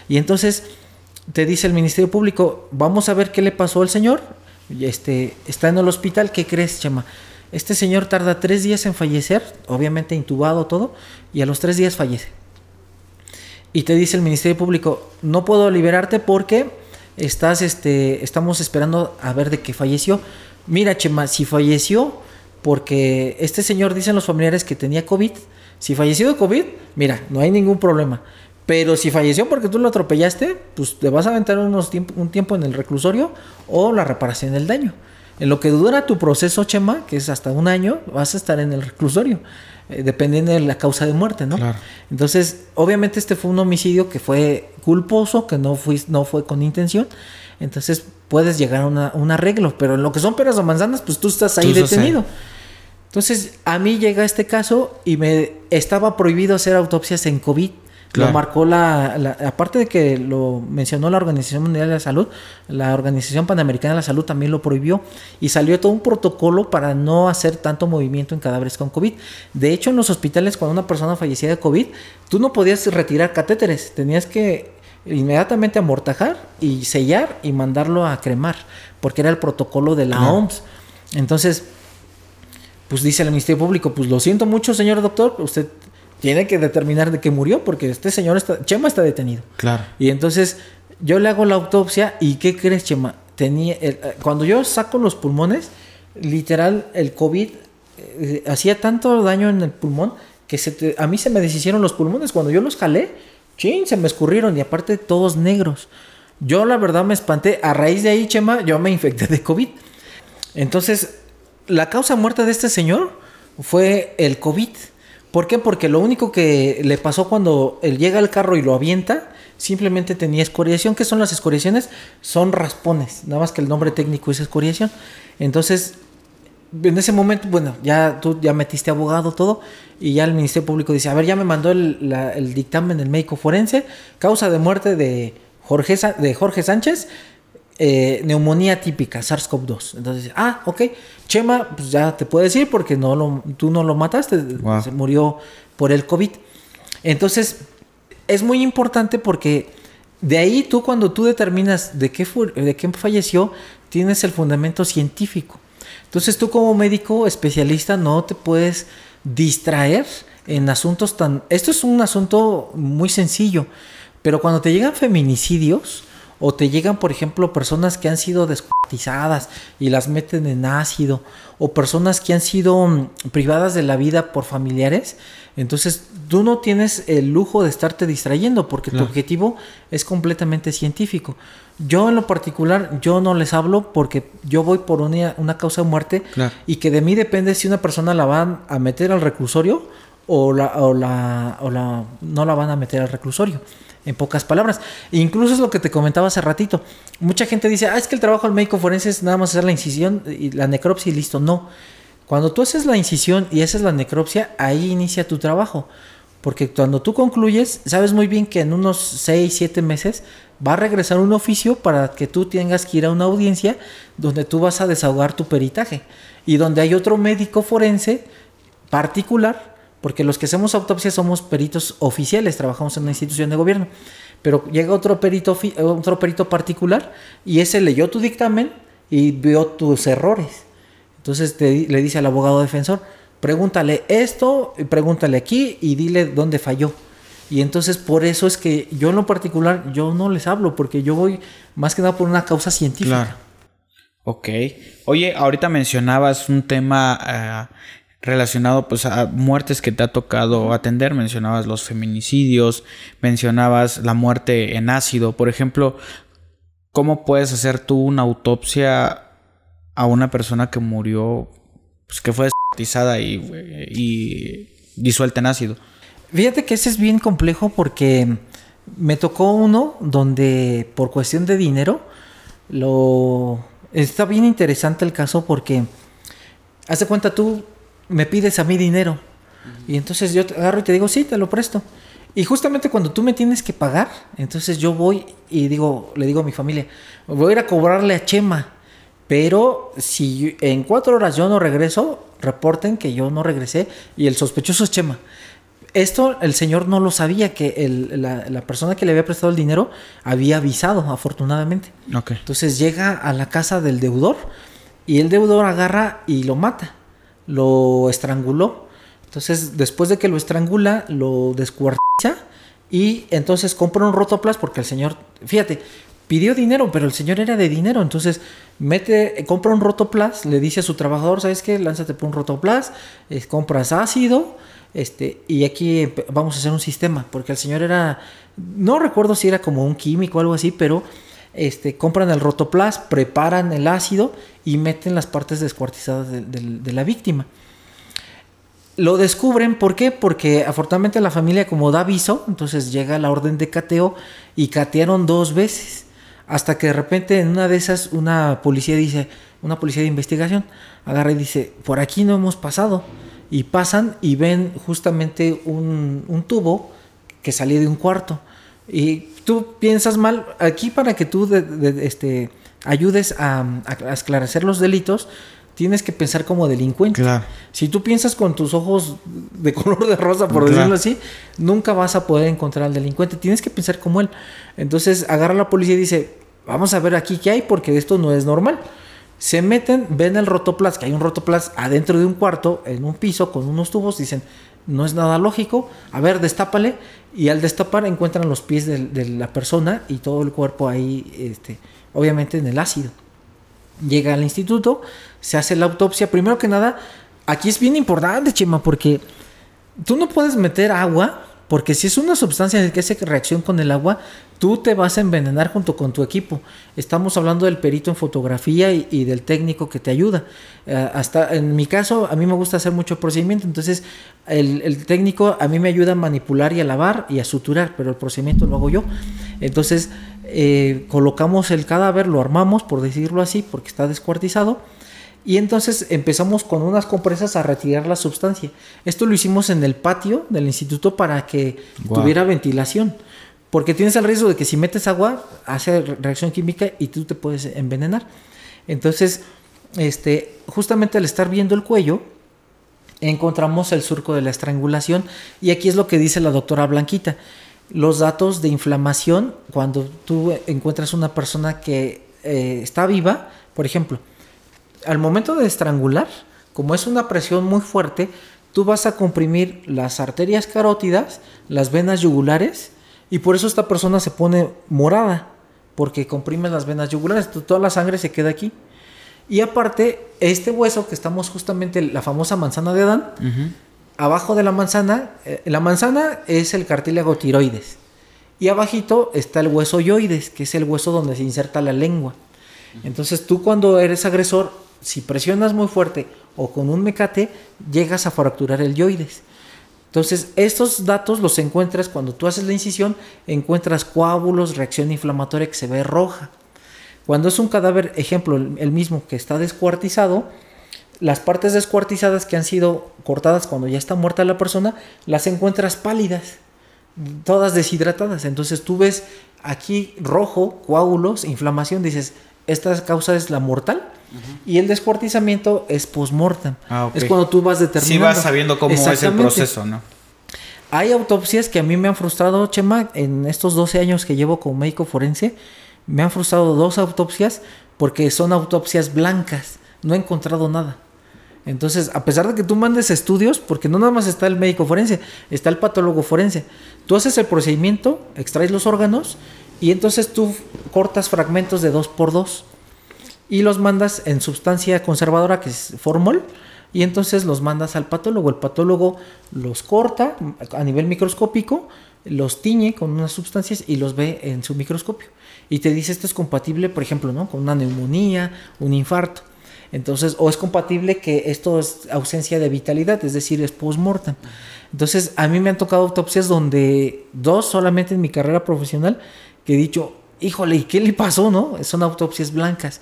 Y entonces te dice el Ministerio Público, vamos a ver qué le pasó al señor. Este, está en el hospital, ¿qué crees, Chema? Este señor tarda tres días en fallecer, obviamente intubado todo, y a los tres días fallece. Y te dice el Ministerio Público, no puedo liberarte porque estás, este, estamos esperando a ver de qué falleció. Mira, Chema, si falleció, porque este señor dicen los familiares que tenía COVID. Si falleció de COVID, mira, no hay ningún problema. Pero si falleció porque tú lo atropellaste, pues te vas a aventar unos un tiempo en el reclusorio o la reparación del daño. En lo que dura tu proceso, Chema, que es hasta un año, vas a estar en el reclusorio, eh, dependiendo de la causa de muerte, ¿no? Entonces, obviamente este fue un homicidio que fue culposo, que no fue, no fue con intención. Entonces, puedes llegar a un arreglo, pero en lo que son peras o manzanas, pues tú estás ahí detenido. Entonces, a mí llega este caso y me estaba prohibido hacer autopsias en COVID. Lo marcó la, aparte de que lo mencionó la Organización Mundial de la Salud, la Organización Panamericana de la Salud también lo prohibió y salió todo un protocolo para no hacer tanto movimiento en cadáveres con COVID. De hecho, en los hospitales cuando una persona fallecía de COVID, tú no podías retirar catéteres, tenías que inmediatamente amortajar y sellar y mandarlo a cremar, porque era el protocolo de la OMS. Entonces, pues dice el Ministerio Público, pues lo siento mucho, señor doctor, usted tiene que determinar de qué murió, porque este señor está, Chema está detenido. Claro. Y entonces yo le hago la autopsia y ¿qué crees, Chema? Tenía, eh, cuando yo saco los pulmones, literal, el COVID eh, hacía tanto daño en el pulmón que se a mí se me deshicieron los pulmones. Cuando yo los jalé, chin, se me escurrieron y aparte todos negros. Yo la verdad me espanté. A raíz de ahí, Chema, yo me infecté de COVID. Entonces, la causa muerta de este señor fue el COVID. ¿Por qué? Porque lo único que le pasó cuando él llega al carro y lo avienta, simplemente tenía escoriación. ¿Qué son las escoriaciones? Son raspones, nada más que el nombre técnico es escoriación. Entonces, en ese momento, bueno, ya tú ya metiste abogado, todo, y ya el Ministerio Público dice, a ver, ya me mandó el, el dictamen del médico forense, causa de muerte de Jorge, de Jorge Sánchez, eh, neumonía típica, SARS-CoV-2. Entonces, ah, ok, Chema, pues ya te puedo decir porque no lo, tú no lo mataste, se murió por el COVID. Entonces, es muy importante porque de ahí tú cuando tú determinas de qué, de qué falleció, tienes el fundamento científico. Entonces tú como médico especialista no te puedes distraer en asuntos tan... Esto es un asunto muy sencillo, pero cuando te llegan feminicidios o te llegan, por ejemplo, personas que han sido descuartizadas y las meten en ácido, o personas que han sido mm, privadas de la vida por familiares, entonces tú no tienes el lujo de estarte distrayendo porque tu objetivo es completamente científico. Yo en lo particular, yo no les hablo porque yo voy por una, causa de muerte y que de mí depende si una persona la van a meter al reclusorio o, la, o, la, o la, no la van a meter al reclusorio. En pocas palabras. Incluso es lo que te comentaba hace ratito. Mucha gente dice, ah, es que el trabajo del médico forense es nada más hacer la incisión y la necropsia y listo. No. Cuando tú haces la incisión y haces la necropsia, ahí inicia tu trabajo. Porque cuando tú concluyes, sabes muy bien que en unos 6, 7 meses va a regresar un oficio para que tú tengas que ir a una audiencia donde tú vas a desahogar tu peritaje. Y donde hay otro médico forense particular porque los que hacemos autopsia somos peritos oficiales, trabajamos en una institución de gobierno. Pero llega otro perito, otro perito particular y ese leyó tu dictamen y vio tus errores. Entonces le dice al abogado defensor, pregúntale esto, pregúntale aquí y dile dónde falló. Y entonces por eso es que yo en lo particular, yo no les hablo, porque yo voy más que nada por una causa científica. Claro. Ok. Oye, ahorita mencionabas un tema eh, relacionado pues a muertes que te ha tocado atender. Mencionabas los feminicidios, mencionabas la muerte en ácido. Por ejemplo, ¿cómo puedes hacer tú una autopsia a una persona que murió, pues que fue descuartizada y, y disuelta en ácido? Fíjate que ese es bien complejo porque me tocó uno donde por cuestión de dinero lo... Está bien interesante el caso porque... Hace cuenta tú me pides a mí dinero. Y entonces yo te agarro y te digo, sí, te lo presto. Y justamente cuando tú me tienes que pagar, entonces yo voy y digo, le digo a mi familia, voy a ir a cobrarle a Chema. Pero si en cuatro horas yo no regreso, reporten que yo no regresé y el sospechoso es Chema. Esto el señor no lo sabía, que la, la, persona que le había prestado el dinero había avisado, afortunadamente. Entonces llega a la casa del deudor y el deudor agarra y lo mata lo estranguló. Entonces, después de que lo estrangula, lo descuartiza y entonces compra un rotoplas porque el señor, fíjate, pidió dinero, pero el señor era de dinero, entonces mete, compra un rotoplas, le dice a su trabajador, ¿sabes qué? Lánzate por un rotoplas, eh, compras ácido, este, y aquí vamos a hacer un sistema, porque el señor era, no recuerdo si era como un químico o algo así, pero este, compran el rotoplas, preparan el ácido y meten las partes descuartizadas de, la víctima. Lo descubren, ¿por qué? Porque afortunadamente la familia como da aviso, entonces llega la orden de cateo y catearon dos veces. Hasta que de repente en una de esas una policía dice, una policía de investigación, agarra y dice, por aquí no hemos pasado. Y pasan y ven justamente un, un tubo que salía de un cuarto. Y tú piensas mal, aquí para que tú este, ayudes a, esclarecer los delitos, tienes que pensar como delincuente. Si tú piensas con tus ojos de color de rosa, por decirlo así, nunca vas a poder encontrar al delincuente. Tienes que pensar como él. Entonces agarra a la policía y dice, vamos a ver aquí qué hay porque esto no es normal. Se meten, ven el rotoplas, que hay un rotoplas adentro de un cuarto, en un piso, con unos tubos, dicen, no es nada lógico, a ver, destápale, y al destapar encuentran los pies de, la persona y todo el cuerpo ahí, este, obviamente en el ácido. Llega al instituto, se hace la autopsia, primero que nada, aquí es bien importante, Chema, porque tú no puedes meter agua porque si es una sustancia que hace reacción con el agua, tú te vas a envenenar junto con tu equipo. Estamos hablando del perito en fotografía y, del técnico que te ayuda. Eh, hasta en mi caso, a mí me gusta hacer mucho procedimiento, entonces el, técnico a mí me ayuda a manipular y a lavar y a suturar, pero el procedimiento lo hago yo. Entonces eh, colocamos el cadáver, lo armamos, por decirlo así, porque está descuartizado Y entonces empezamos con unas compresas a retirar la sustancia. Esto lo hicimos en el patio del instituto para que tuviera ventilación. Porque tienes el riesgo de que si metes agua, hace re- reacción química y tú te puedes envenenar. Entonces, este, justamente al estar viendo el cuello, encontramos el surco de la estrangulación. Y aquí es lo que dice la doctora Blanquita. Los datos de inflamación, cuando tú encuentras una persona que eh, está viva, por ejemplo, al momento de estrangular, como es una presión muy fuerte, tú vas a comprimir las arterias carótidas, las venas yugulares, y por eso esta persona se pone morada, porque comprime las venas yugulares, to- toda la sangre se queda aquí. Y aparte, este hueso que estamos justamente, la famosa manzana de Adán, abajo de la manzana, eh, la manzana es el cartílago tiroides. Y abajito está el hueso yoides, que es el hueso donde se inserta la lengua. Entonces tú cuando eres agresor, si presionas muy fuerte o con un mecate, llegas a fracturar el yoides. Entonces estos datos los encuentras cuando tú haces la incisión, encuentras coágulos, reacción inflamatoria que se ve roja. Cuando es un cadáver, ejemplo, el mismo que está descuartizado, las partes descuartizadas que han sido cortadas cuando ya está muerta la persona, las encuentras pálidas, todas deshidratadas. Entonces tú ves aquí rojo, coágulos, inflamación, dices, esta causa es la mortal. Y el descuartizamiento es post-mortem. Ah. Es cuando tú vas Sí determinando. vas sabiendo cómo es el proceso, ¿no? Hay autopsias que a mí me han frustrado, Chema, en estos 12 años que llevo como médico forense, me han frustrado dos autopsias porque son autopsias blancas, no he encontrado nada. Entonces, a pesar de que tú mandes estudios, porque no nada más está el médico forense, está el patólogo forense, tú haces el procedimiento, extraes los órganos y entonces tú cortas fragmentos de dos por dos y los mandas en sustancia conservadora que es formol y entonces los mandas al patólogo. El patólogo los corta a nivel microscópico, los tiñe con unas sustancias y los ve en su microscopio. Y te dice esto es compatible, por ejemplo, ¿no? con una neumonía, un infarto. Entonces, o es compatible que esto es ausencia de vitalidad, es decir, es post-mortem. Entonces, a mí me han tocado autopsias donde dos solamente en mi carrera profesional que he dicho, híjole, ¿y qué le pasó, no? Son autopsias blancas.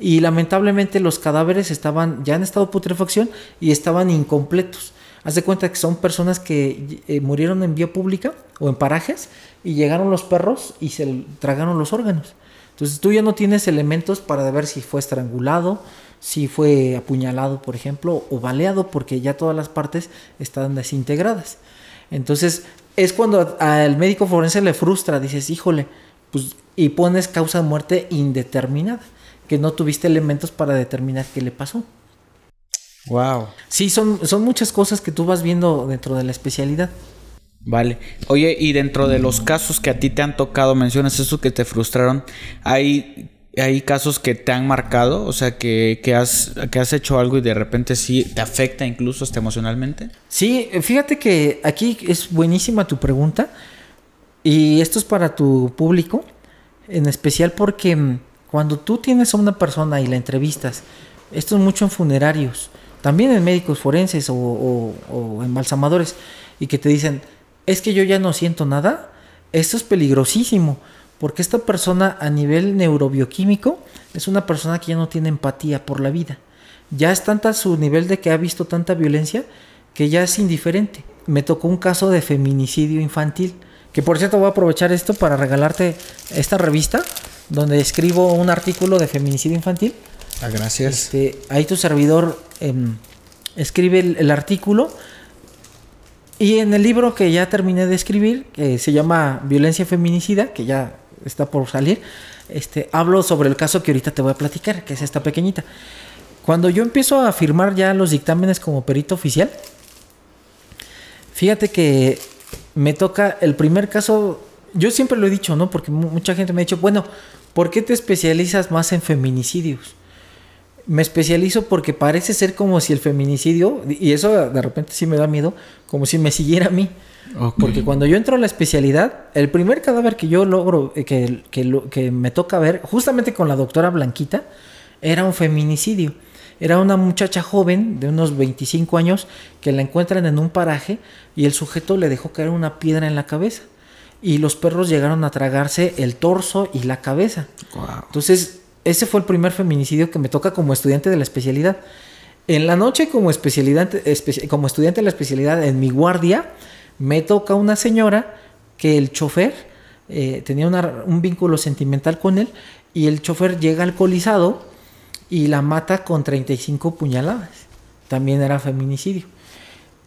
Y lamentablemente los cadáveres estaban ya en estado putrefacción y estaban incompletos. Haz de cuenta que son personas que eh, murieron en vía pública o en parajes y llegaron los perros y se tragaron los órganos. Entonces tú ya no tienes elementos para ver si fue estrangulado, si fue apuñalado, por ejemplo, o baleado, porque ya todas las partes están desintegradas. Entonces es cuando al médico forense le frustra, dices, híjole, pues, y pones causa de muerte indeterminada, que no tuviste elementos para determinar qué le pasó. Wow. Sí, son, son muchas cosas que tú vas viendo dentro de la especialidad. Vale. Oye, y dentro de los casos que a ti te han tocado, mencionas eso que te frustraron, ¿hay, hay casos que te han marcado? O sea, que, que, has, que has hecho algo y de repente sí te afecta incluso hasta emocionalmente. Sí, fíjate que aquí es buenísima tu pregunta y esto es para tu público, en especial porque mm, cuando tú tienes a una persona y la entrevistas, esto es mucho en funerarios, también en médicos forenses o, o- embalsamadores, y que te dicen, es que yo ya no siento nada, esto es peligrosísimo, porque esta persona a nivel neurobioquímico es una persona que ya no tiene empatía por la vida. Ya es tanta su nivel de que ha visto tanta violencia que ya es indiferente. Me tocó un caso de feminicidio infantil, que por cierto voy a aprovechar esto para regalarte esta revista donde escribo un artículo de feminicidio infantil. Ah, gracias. Este, ahí tu servidor em, escribe el, el artículo. Y en el libro que ya terminé de escribir, que se llama Violencia Feminicida, que ya está por salir, este, hablo sobre el caso que ahorita te voy a platicar, que es esta pequeñita. Cuando yo empiezo a firmar ya los dictámenes como perito oficial, fíjate que me toca el primer caso, yo siempre lo he dicho, ¿no? Porque mu- mucha gente me ha dicho, bueno, ¿por qué te especializas más en feminicidios? Me especializo porque parece ser como si el feminicidio, y eso de repente sí me da miedo, como si me siguiera a mí. Porque cuando yo entro a la especialidad, el primer cadáver que yo logro, eh, que, que me toca ver, justamente con la doctora Blanquita, era un feminicidio. Era una muchacha joven de unos 25 años que la encuentran en un paraje y el sujeto le dejó caer una piedra en la cabeza. Y los perros llegaron a tragarse el torso y la cabeza. Wow. Entonces, ese fue el primer feminicidio que me toca como estudiante de la especialidad. En la noche como, especialidad, como estudiante de la especialidad, en mi guardia, me toca una señora que el chofer eh, tenía un vínculo sentimental con él y el chofer llega alcoholizado y la mata con 35 puñaladas. También era feminicidio.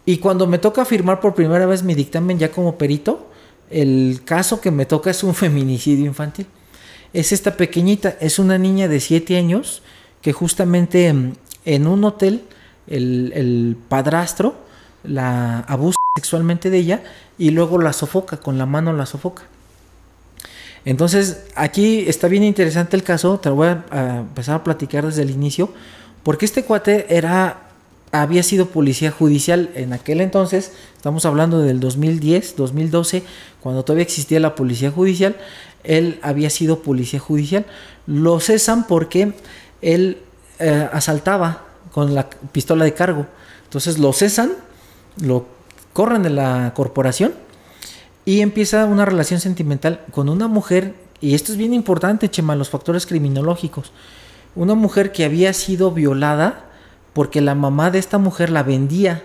Y cuando me toca firmar por primera vez mi dictamen ya como perito, el caso que me toca es un feminicidio infantil. Es esta pequeñita, es una niña de 7 años que justamente en, un hotel el, padrastro la abusa sexualmente de ella y luego la sofoca, con la mano la sofoca. Entonces, aquí está bien interesante el caso, te lo voy a, empezar a platicar desde el inicio, porque este cuate era había sido policía judicial en aquel entonces, estamos hablando del 2010, 2012, cuando todavía existía la policía judicial, él había sido policía judicial. Lo cesan porque él eh, asaltaba con la pistola de cargo. Entonces lo cesan, lo corren de la corporación y empieza una relación sentimental con una mujer, y esto es bien importante, Chema, los factores criminológicos. Una mujer que había sido violada porque la mamá de esta mujer la vendía,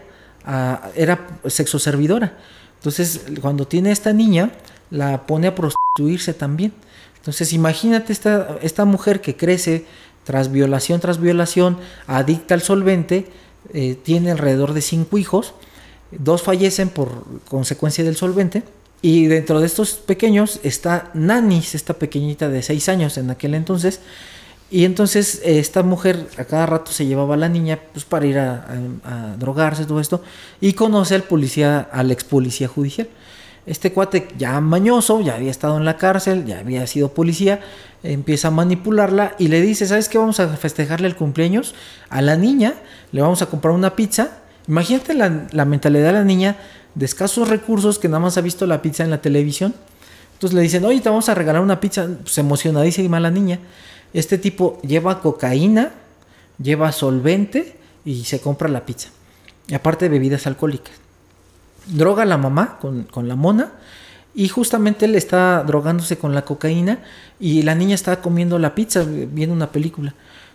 era sexo servidora. Entonces, cuando tiene esta niña, la pone a prostituirse también. Entonces, imagínate esta, esta mujer que crece tras violación tras violación, adicta al solvente, eh, tiene alrededor de cinco hijos, dos fallecen por consecuencia del solvente, y dentro de estos pequeños está Nanis, esta pequeñita de seis años en aquel entonces, y entonces esta mujer a cada rato se llevaba a la niña pues, para ir a, drogarse, todo esto, y conoce al policía, al ex policía judicial. Este cuate ya mañoso, ya había estado en la cárcel, ya había sido policía, empieza a manipularla y le dice, ¿sabes qué? Vamos a festejarle el cumpleaños a la niña, le vamos a comprar una pizza. Imagínate la, mentalidad de la niña de escasos recursos que nada más ha visto la pizza en la televisión. Entonces le dicen, oye, te vamos a regalar una pizza, pues emocionadísima la niña. Este tipo lleva cocaína, lleva solvente y se compra la pizza. Y aparte bebidas alcohólicas. Droga a la mamá con, la mona y justamente él está drogándose con la cocaína y la niña está comiendo la pizza viendo una película.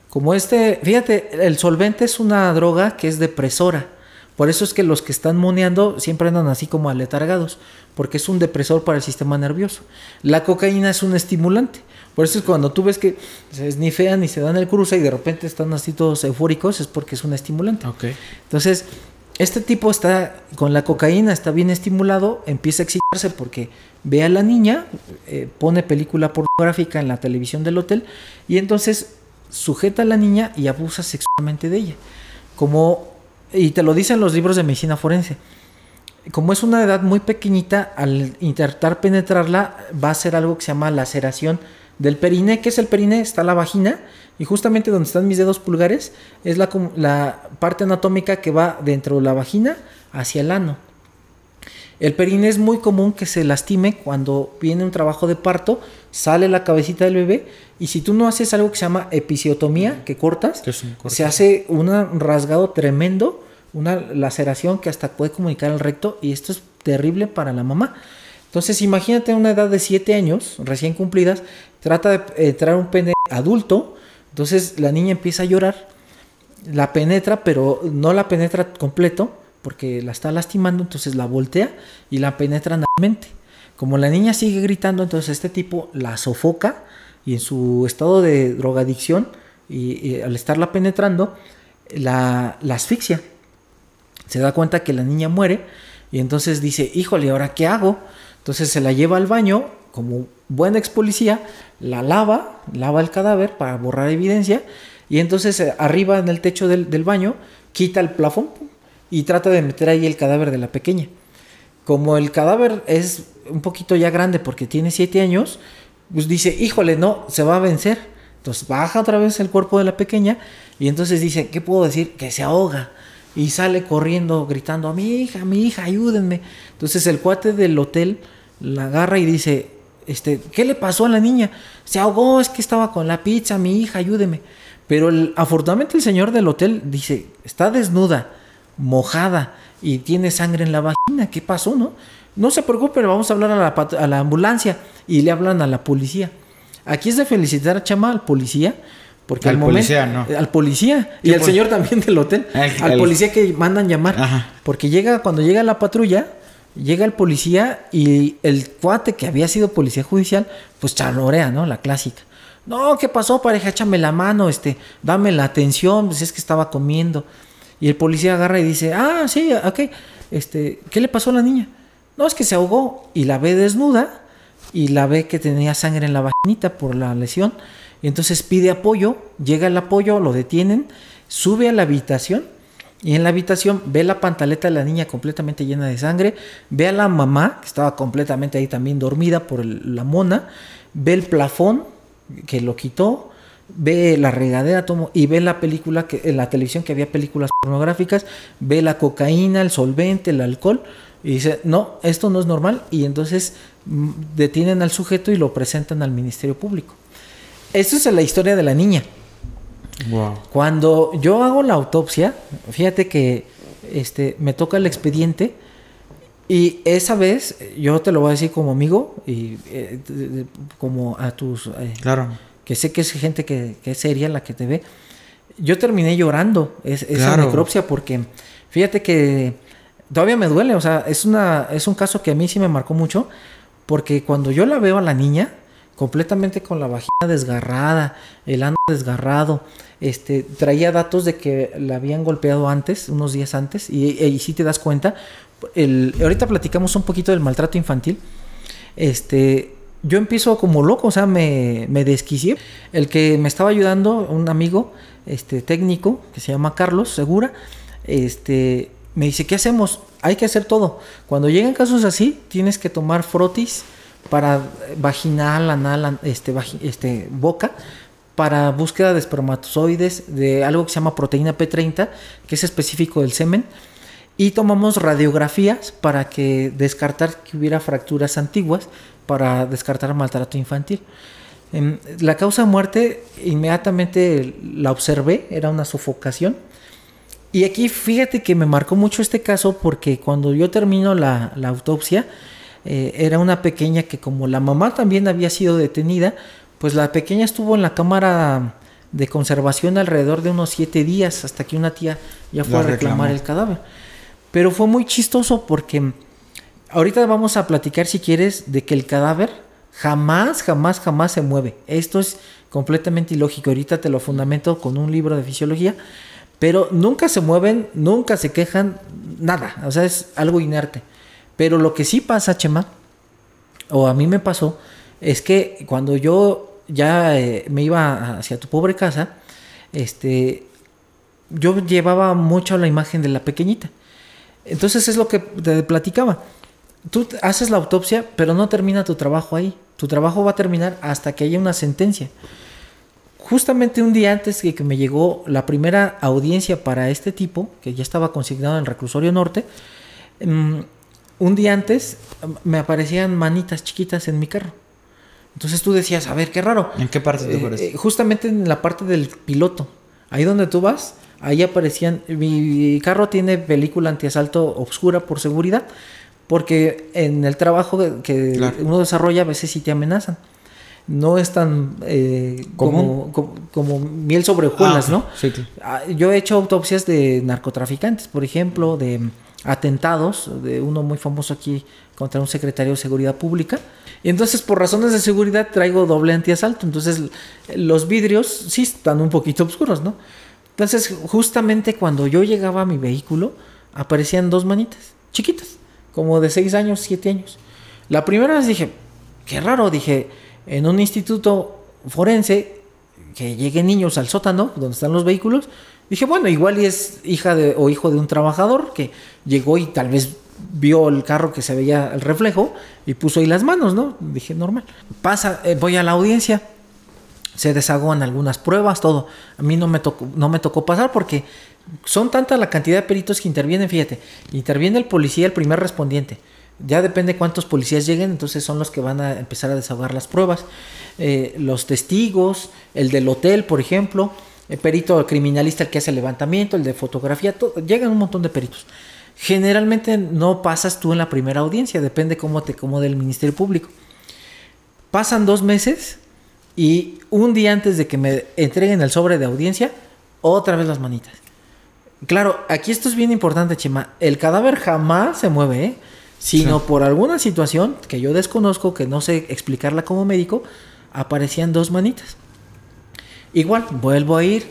Como este, fíjate, el solvente es una droga que es depresora. Por eso es que los que están moneando siempre andan así como aletargados, porque es un depresor para el sistema nervioso. La cocaína es un estimulante. Por eso es cuando tú ves que se esnifean y se dan el cruce y de repente están así todos eufóricos, es porque es un estimulante. Okay. Entonces, este tipo está con la cocaína, está bien estimulado, empieza a excitarse porque ve a la niña, eh, pone película pornográfica en la televisión del hotel y entonces sujeta a la niña y abusa sexualmente de ella. Como, y te lo dicen los libros de medicina forense, como es una edad muy pequeñita, al intentar penetrarla va a ser algo que se llama laceración del periné. ¿Qué es el periné? Está la vagina y justamente donde están mis dedos pulgares es la, la parte anatómica que va dentro de la vagina hacia el ano. El periné es muy común que se lastime cuando viene un trabajo de parto, sale la cabecita del bebé y si tú no haces algo que se llama episiotomía, que cortas, se hace un rasgado tremendo, una laceración que hasta puede comunicar al recto y esto es terrible para la mamá. Entonces imagínate una edad de 7 años, recién cumplidas, trata de entrar un pene adulto, entonces la niña empieza a llorar, la penetra, pero no la penetra completo, porque la está lastimando, entonces la voltea y la penetra mente. Como la niña sigue gritando, entonces este tipo la sofoca y en su estado de drogadicción y, al estarla penetrando, la, la asfixia. Se da cuenta que la niña muere y entonces dice, híjole, ¿ahora qué hago? Entonces se la lleva al baño, como buen ex policía, la lava, lava el cadáver para borrar evidencia y entonces eh, arriba en el techo del, baño quita el plafón y trata de meter ahí el cadáver de la pequeña. Como el cadáver es un poquito ya grande porque tiene siete años, pues dice, híjole, no, se va a vencer. Entonces baja otra vez el cuerpo de la pequeña y entonces dice, ¿qué puedo decir? Que se ahoga. Y sale corriendo, gritando, a mi hija, a mi hija, ayúdenme. Entonces el cuate del hotel la agarra y dice, este, ¿qué le pasó a la niña? Se ahogó, es que estaba con la pizza, mi hija, ayúdeme. Pero afortunadamente el señor del hotel dice, está desnuda, mojada y tiene sangre en la vagina, ¿qué pasó, no? No se preocupe, vamos a hablar a la, a la ambulancia y le hablan a la policía. Aquí es de felicitar a Chama, al policía, porque Al al, momento- policía, no. al policía y al por- señor también del hotel, El- al el- policía que mandan llamar, Ajá. porque llega cuando llega la patrulla, llega el policía y el cuate que había sido policía judicial, pues charlorea, ¿no? La clásica. No, ¿qué pasó, pareja? Échame la mano, este, dame la atención, pues es que estaba comiendo. Y el policía agarra y dice, ah, sí, ok, este, ¿qué le pasó a la niña? No, es que se ahogó y la ve desnuda y la ve que tenía sangre en la vaginita por la lesión. Y entonces pide apoyo, llega el apoyo, lo detienen, sube a la habitación y en la habitación ve la pantaleta de la niña completamente llena de sangre, ve a la mamá, que estaba completamente ahí también dormida por la mona, ve el plafón que lo quitó, ve la regadera tomo, y ve la película, que en la televisión que había películas pornográficas, ve la cocaína, el solvente, el alcohol, y dice, no, esto no es normal, y entonces mm, detienen al sujeto y lo presentan al Ministerio Público. Esto es la historia de la niña. Wow. Cuando yo hago la autopsia, fíjate que este, me toca el expediente y esa vez, yo te lo voy a decir como amigo y eh, como a tus... eh, Claro. Que sé que es gente que, que es seria la que te ve. Yo terminé llorando es- esa Claro. necropsia porque fíjate que todavía me duele, o sea, es, una, es un caso que a mí sí me marcó mucho porque cuando yo la veo a la niña completamente con la vagina desgarrada, el ano desgarrado, este, traía datos de que la habían golpeado antes, unos días antes, y, y sí te das cuenta. El, ahorita platicamos un poquito del maltrato infantil. Este, yo empiezo como loco, o sea, me, me desquicié. El que me estaba ayudando, un amigo este, técnico que se llama Carlos Segura, este, me dice, ¿qué hacemos? Hay que hacer todo. Cuando llegan casos así, tienes que tomar frotis para vaginal, anal, an- este, este, boca, para búsqueda de espermatozoides, de algo que se llama proteína P30, que es específico del semen. Y tomamos radiografías para que descartar que hubiera fracturas antiguas, para descartar maltrato infantil. Em, La causa de muerte inmediatamente la observé, era una sofocación. Y aquí fíjate que me marcó mucho este caso porque cuando yo termino la, la autopsia, eh, era una pequeña que como la mamá también había sido detenida, pues la pequeña estuvo en la cámara de conservación alrededor de unos siete días hasta que una tía ya fue La a reclamar reclamó. el cadáver. Pero fue muy chistoso porque ahorita vamos a platicar si quieres de que el cadáver jamás, jamás, jamás se mueve. Esto es completamente ilógico. Ahorita te lo fundamento con un libro de fisiología. Pero nunca se mueven, nunca se quejan, nada. O sea, es algo inerte. Pero lo que sí pasa, Chema, o a mí me pasó, es que cuando yo ya eh, me iba hacia tu pobre casa, este, yo llevaba mucho la imagen de la pequeñita. Entonces es lo que te platicaba. Tú haces la autopsia, pero no termina tu trabajo ahí. Tu trabajo va a terminar hasta que haya una sentencia. Justamente un día antes de que me llegó la primera audiencia para este tipo, que ya estaba consignado en el reclusorio norte, mm, un día antes mm, me aparecían manitas chiquitas en mi carro. Entonces tú decías, a ver, qué raro. ¿En qué parte te Eh, aparece? eh, justamente en la parte del piloto. Ahí donde tú vas, ahí aparecían. Mi carro tiene película antiasalto obscura por seguridad. Porque en el trabajo que- Claro. uno desarrolla a veces sí te amenazan. No es tan eh, como, ¿Común? como, como miel sobre hojuelas, Ah, ¿no? sí, claro. Ah, Yo he hecho autopsias de narcotraficantes, por ejemplo, de atentados, de uno muy famoso aquí contra un secretario de Seguridad Pública. Y entonces, por razones de seguridad, traigo doble antiasalto. Entonces, los vidrios sí están un poquito oscuros, ¿no? Entonces, justamente cuando yo llegaba a mi vehículo, aparecían dos manitas, chiquitas, como de 6 años, 7 años. La primera vez dije, qué raro, dije, en un instituto forense, que lleguen niños al sótano, donde están los vehículos, dije, bueno, igual y es hija de, o hijo de un trabajador que llegó y tal vez vio el carro que se veía el reflejo y puso ahí las manos, ¿no? Dije, normal. Pasa, eh, voy a la audiencia, se desahogan algunas pruebas, todo. A mí no me tocó, no me tocó pasar porque son tanta la cantidad de peritos que intervienen, fíjate. Interviene el policía, el primer respondiente. Ya depende cuántos policías lleguen, entonces son los que van a empezar a desahogar las pruebas. Eh, los testigos, el del hotel, por ejemplo, el perito criminalista, el que hace el levantamiento, el de fotografía, todo, llegan un montón de peritos. Generalmente no pasas tú en la primera audiencia, depende cómo te acomode el Ministerio Público. Pasan dos meses Y un día antes de que me entreguen el sobre de audiencia, otra vez las manitas. Claro, aquí esto es bien importante, Chema. El cadáver jamás se mueve, ¿eh? sino por alguna situación que yo desconozco, que no sé explicarla como médico, aparecían dos manitas. Igual, vuelvo a ir,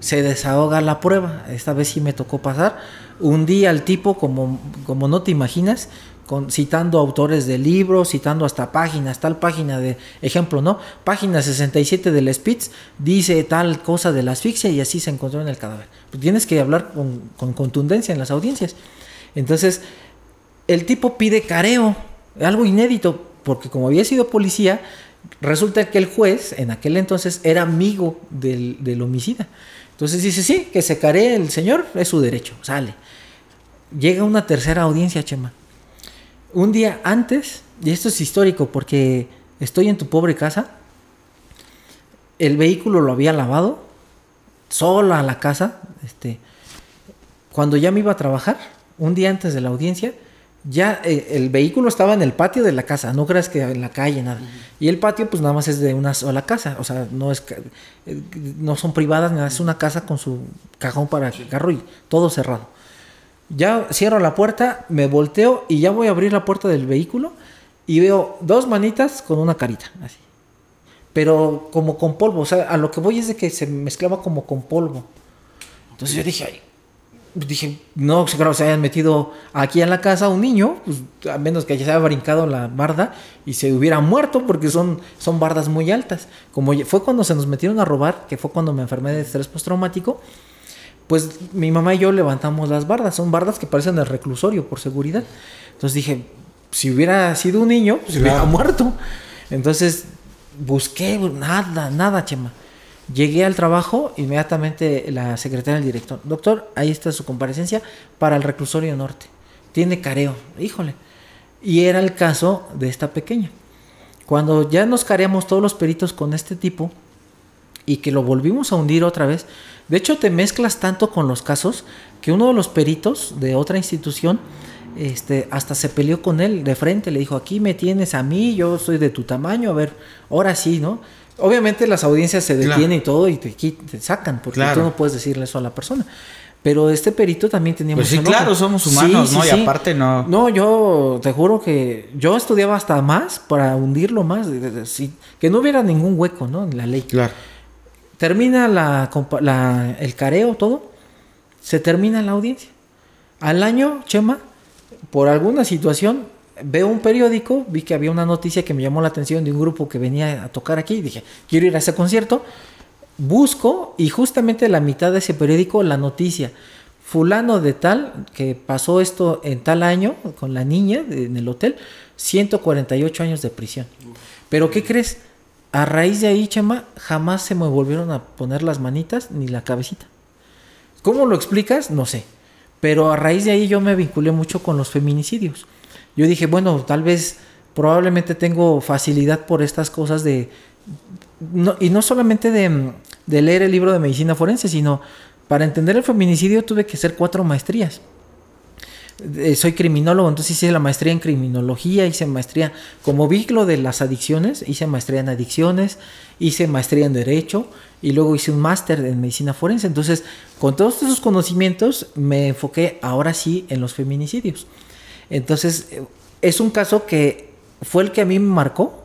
se desahoga la prueba. Esta vez sí me tocó pasar. Un día el tipo, como, como no te imaginas, con, citando autores de libros, citando hasta páginas, tal página de ejemplo, ¿no? Página 67 del Spitz dice tal cosa de la asfixia y así se encontró en el cadáver. Tienes que hablar con, con contundencia en las audiencias. Entonces, el tipo pide careo, algo inédito, porque como había sido policía, resulta que el juez en aquel entonces era amigo del, del homicida. Entonces dice, sí, que se caree el señor, es su derecho, sale. Llega una tercera audiencia, Chema. Un día antes, y esto es histórico porque estoy en tu pobre casa, el vehículo lo había lavado, sola a la casa, este, cuando ya me iba a trabajar, un día antes de la audiencia, ya eh, el vehículo estaba en el patio de la casa, no creas que en la calle, nada. Y el patio pues nada más es de una sola casa, o sea, no es eh, no son privadas, nada, es una casa con su cajón para el carro y todo cerrado. Ya cierro la puerta, me volteo y ya voy a abrir la puerta del vehículo y veo dos manitas con una carita, así. Pero como con polvo, o sea, a lo que voy es de que se mezclaba como con polvo. Entonces yo dije, ay, dije, no, claro, se hayan metido aquí en la casa un niño, pues, a menos que ya se haya brincado la barda y se hubiera muerto porque son, son bardas muy altas. Como fue cuando se nos metieron a robar, que fue cuando me enfermé de estrés postraumático, pues mi mamá y yo levantamos las bardas. Son bardas que parecen el reclusorio por seguridad. Entonces dije, si hubiera sido un niño, pues hubiera muerto. Entonces busqué, nada, nada, chema. Llegué al trabajo, inmediatamente la secretaria del director, doctor, ahí está su comparecencia para el reclusorio norte. Tiene careo, híjole. Y era el caso de esta pequeña. Cuando ya nos careamos todos los peritos con este tipo y que lo volvimos a hundir otra vez, de hecho te mezclas tanto con los casos que uno de los peritos de otra institución este, hasta se peleó con él de frente, le dijo, aquí me tienes a mí, yo soy de tu tamaño, a ver, ahora sí, ¿no? Obviamente las audiencias se detienen y todo y te, te sacan, porque tú no puedes decirle eso a la persona. Pero este perito también tenía pues sí, claro, somos humanos, ¿no? y aparte no. No, yo te juro que yo estudiaba hasta más para hundirlo más, que no hubiera ningún hueco, ¿no? En la ley. Claro. Termina la, el careo, todo. Se termina la audiencia. Al año, Chema, por alguna situación, veo un periódico, vi que había una noticia que me llamó la atención de un grupo que venía a tocar aquí, dije, quiero ir a ese concierto, busco y justamente la mitad de ese periódico la noticia, fulano de tal, que pasó esto en tal año con la niña en el hotel, 148 años de prisión. Pero ¿qué crees? A raíz de ahí, Chema, jamás se me volvieron a poner las manitas ni la cabecita. ¿Cómo lo explicas? No sé. Pero a raíz de ahí yo me vinculé mucho con los feminicidios yo dije, bueno, tal vez probablemente tengo facilidad por estas cosas de... y no solamente de, leer el libro de medicina forense, sino para entender el feminicidio tuve que hacer cuatro maestrías. Eh, soy criminólogo, entonces hice la maestría en criminología, hice maestría, como vi lo de las adicciones, hice maestría en adicciones, hice maestría en derecho y luego hice un máster en medicina forense. Entonces, con todos esos conocimientos me enfoqué ahora sí en los feminicidios. Entonces, es un caso que fue el que a mí me marcó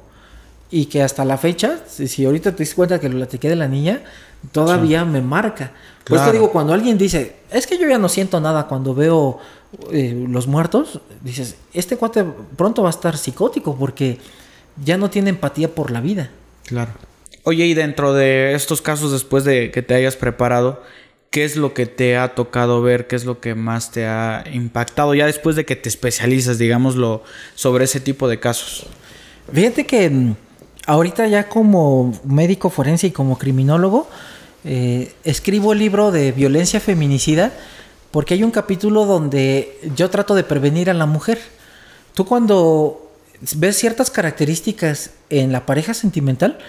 y que hasta la fecha, si, ahorita te das cuenta que lo platiqué de la niña, todavía me marca. Pues te digo, cuando alguien dice, es que yo ya no siento nada cuando veo eh, los muertos, dices, este cuate pronto va a estar psicótico porque ya no tiene empatía por la vida. Claro. Oye, y dentro de estos casos, después de que te hayas preparado, ¿Qué es lo que te ha tocado ver? ¿Qué es lo que más te ha impactado ya después de que te especializas, digámoslo, sobre ese tipo de casos? Fíjate que mm, ahorita ya como médico forense y como criminólogo, eh, escribo el libro de violencia feminicida porque hay un capítulo donde yo trato de prevenir a la mujer. Tú cuando ves ciertas características en la pareja sentimental,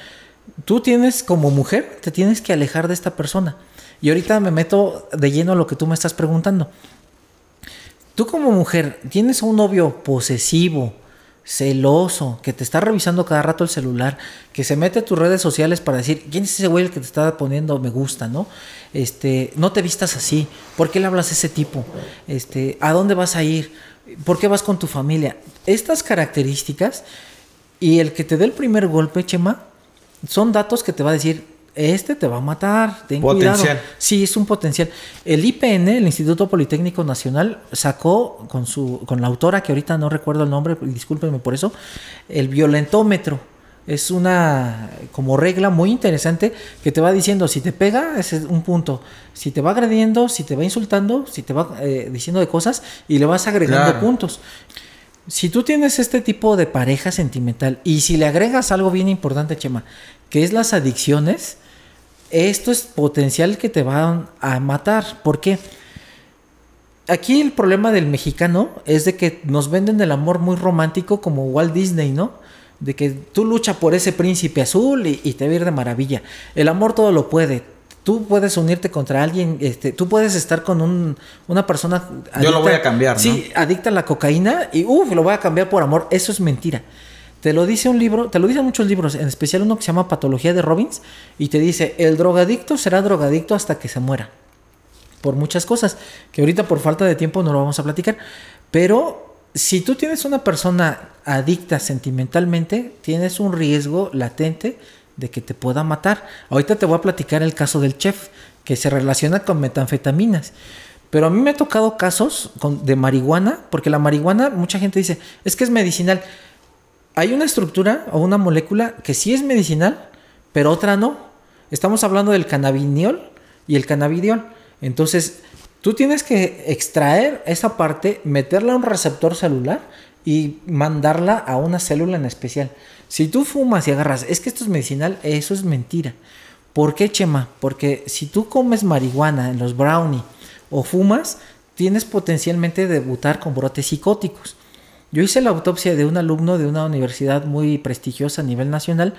tú tienes como mujer, te tienes que alejar de esta persona. Y ahorita me meto de lleno a lo que tú me estás preguntando. Tú como mujer, tienes un novio posesivo, celoso, que te está revisando cada rato el celular, que se mete a tus redes sociales para decir, ¿quién es ese güey el que te está poniendo me gusta, no? Este, no te vistas así, ¿por qué le hablas a ese tipo? Este, ¿a dónde vas a ir? ¿Por qué vas con tu familia? Estas características y el que te dé el primer golpe, Chema, son datos que te va a decir, este te va a matar, ten Potencial. cuidado. Sí, es un potencial. El IPN, el Instituto Politécnico Nacional, sacó con su con la autora que ahorita no recuerdo el nombre, discúlpenme por eso, el violentómetro. Es una como regla muy interesante que te va diciendo si te pega, ese es un punto. Si te va agrediendo, si te va insultando, si te va eh, diciendo de cosas y le vas agregando Claro. puntos. Si tú tienes este tipo de pareja sentimental y si le agregas algo bien importante, Chema, que es las adicciones, esto es potencial que te van a matar. ¿Por qué? Aquí el problema del mexicano es de que nos venden el amor muy romántico como Walt Disney, ¿no? De que tú luchas por ese príncipe azul y, y te va a ir de maravilla. El amor todo lo puede. Tú puedes unirte contra alguien, este, tú puedes estar con un- una persona. Yo lo voy a cambiar, ¿no? Sí, adicta a la cocaína y uff, lo voy a cambiar por amor. Eso es mentira. Te lo dice un libro, te lo dicen muchos libros, en especial uno que se llama Patología de Robbins, y te dice, el drogadicto será drogadicto hasta que se muera. Por muchas cosas, que ahorita por falta de tiempo no lo vamos a platicar. Pero si tú tienes una persona adicta sentimentalmente, tienes un riesgo latente de que te pueda matar. Ahorita te voy a platicar el caso del chef, que se relaciona con metanfetaminas. Pero a mí me ha tocado casos con- de marihuana, porque la marihuana, mucha gente dice, es que es medicinal. Hay una estructura o una molécula que sí es medicinal, pero otra no. Estamos hablando del cannabiniol y el cannabidiol. Entonces, tú tienes que extraer esa parte, meterla a un receptor celular y mandarla a una célula en especial. Si tú fumas y agarras, es que esto es medicinal, eso es mentira. ¿Por qué, Chema? Porque si tú comes marihuana en los brownie o fumas, tienes potencialmente debutar con brotes psicóticos. Yo hice la autopsia de un alumno de una universidad muy prestigiosa a nivel nacional,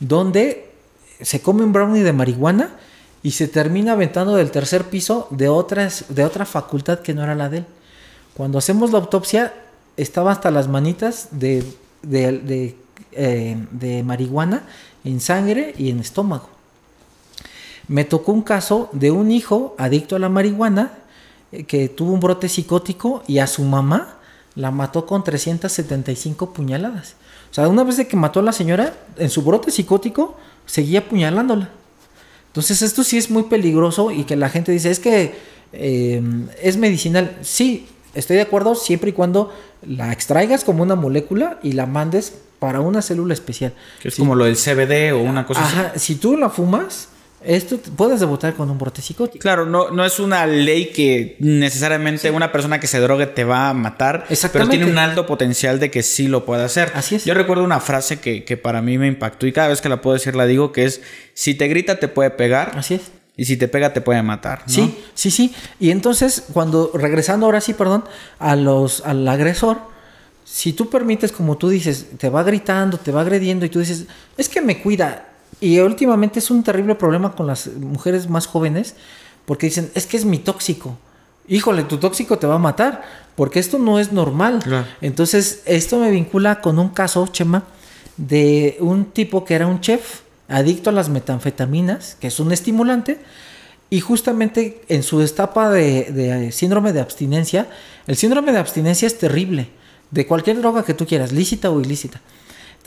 donde se come un brownie de marihuana y se termina aventando del tercer piso de, de otra facultad que no era la de él. Cuando hacemos la autopsia, estaba hasta las manitas de, de, de, eh, marihuana en sangre y en estómago. Me tocó un caso de un hijo adicto a la marihuana eh, que tuvo un brote psicótico y a su mamá la mató con 375 puñaladas. O sea, una vez de que mató a la señora, en su brote psicótico, seguía apuñalándola. Entonces esto sí es muy peligroso y que la gente dice, es que eh, es medicinal. Sí, estoy de acuerdo siempre y cuando la extraigas como una molécula y la mandes para una célula especial. Que es Sí. como lo del CBD o una cosa así. Ajá, si tú la fumas, esto puedes debutar con un brote psicótico. Claro, no, no es una ley que necesariamente una persona que se drogue te va a matar, pero tiene un alto potencial de que sí lo pueda hacer. Así es. Yo recuerdo una frase que, que para mí me impactó y cada vez que la puedo decir la digo, que es, si te grita te puede pegar Así es. y si te pega te puede matar. ¿no? Sí, sí, sí. Y entonces, cuando, regresando ahora sí, perdón, a los, al agresor, si tú permites, como tú dices, te va gritando, te va agrediendo y tú dices, es que me cuida. Y últimamente es un terrible problema con las mujeres más jóvenes, porque dicen, es que es mi tóxico. Híjole, tu tóxico te va a matar, porque esto no es normal. Claro. Entonces, esto me vincula con un caso, Chema, de un tipo que era un chef adicto a las metanfetaminas, que es un estimulante, y justamente en su etapa de, de síndrome de abstinencia, el síndrome de abstinencia es terrible, de cualquier droga que tú quieras, lícita o ilícita.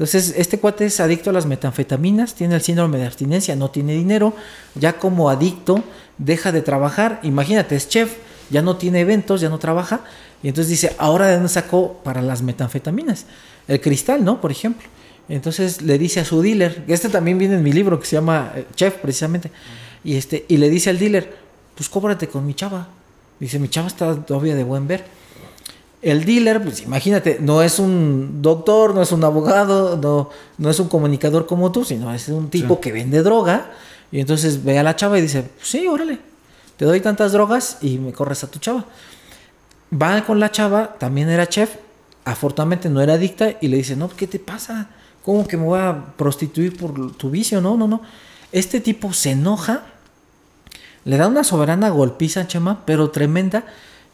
Entonces, este cuate es adicto a las metanfetaminas, tiene el síndrome de abstinencia, no tiene dinero, ya como adicto deja de trabajar, imagínate, es chef, ya no tiene eventos, ya no trabaja, y entonces dice, ahora de dónde sacó para las metanfetaminas, el cristal, ¿no? Por ejemplo. Entonces le dice a su dealer, este también viene en mi libro que se llama eh, Chef precisamente, y este y le dice al dealer, pues cóbrate con mi chava. Dice, mi chava está todavía de buen ver. El dealer, pues imagínate, no es un doctor, no es un abogado, no, no es un comunicador como tú, sino es un tipo que vende droga. Y entonces ve a la chava y dice, pues sí, órale, te doy tantas drogas y me corres a tu chava. Va con la chava, también era chef, afortunadamente no era adicta y le dice, no, ¿qué te pasa? ¿Cómo que me voy a prostituir por tu vicio? No, no, no. Este tipo se enoja, le da una soberana golpiza, Chema, pero tremenda.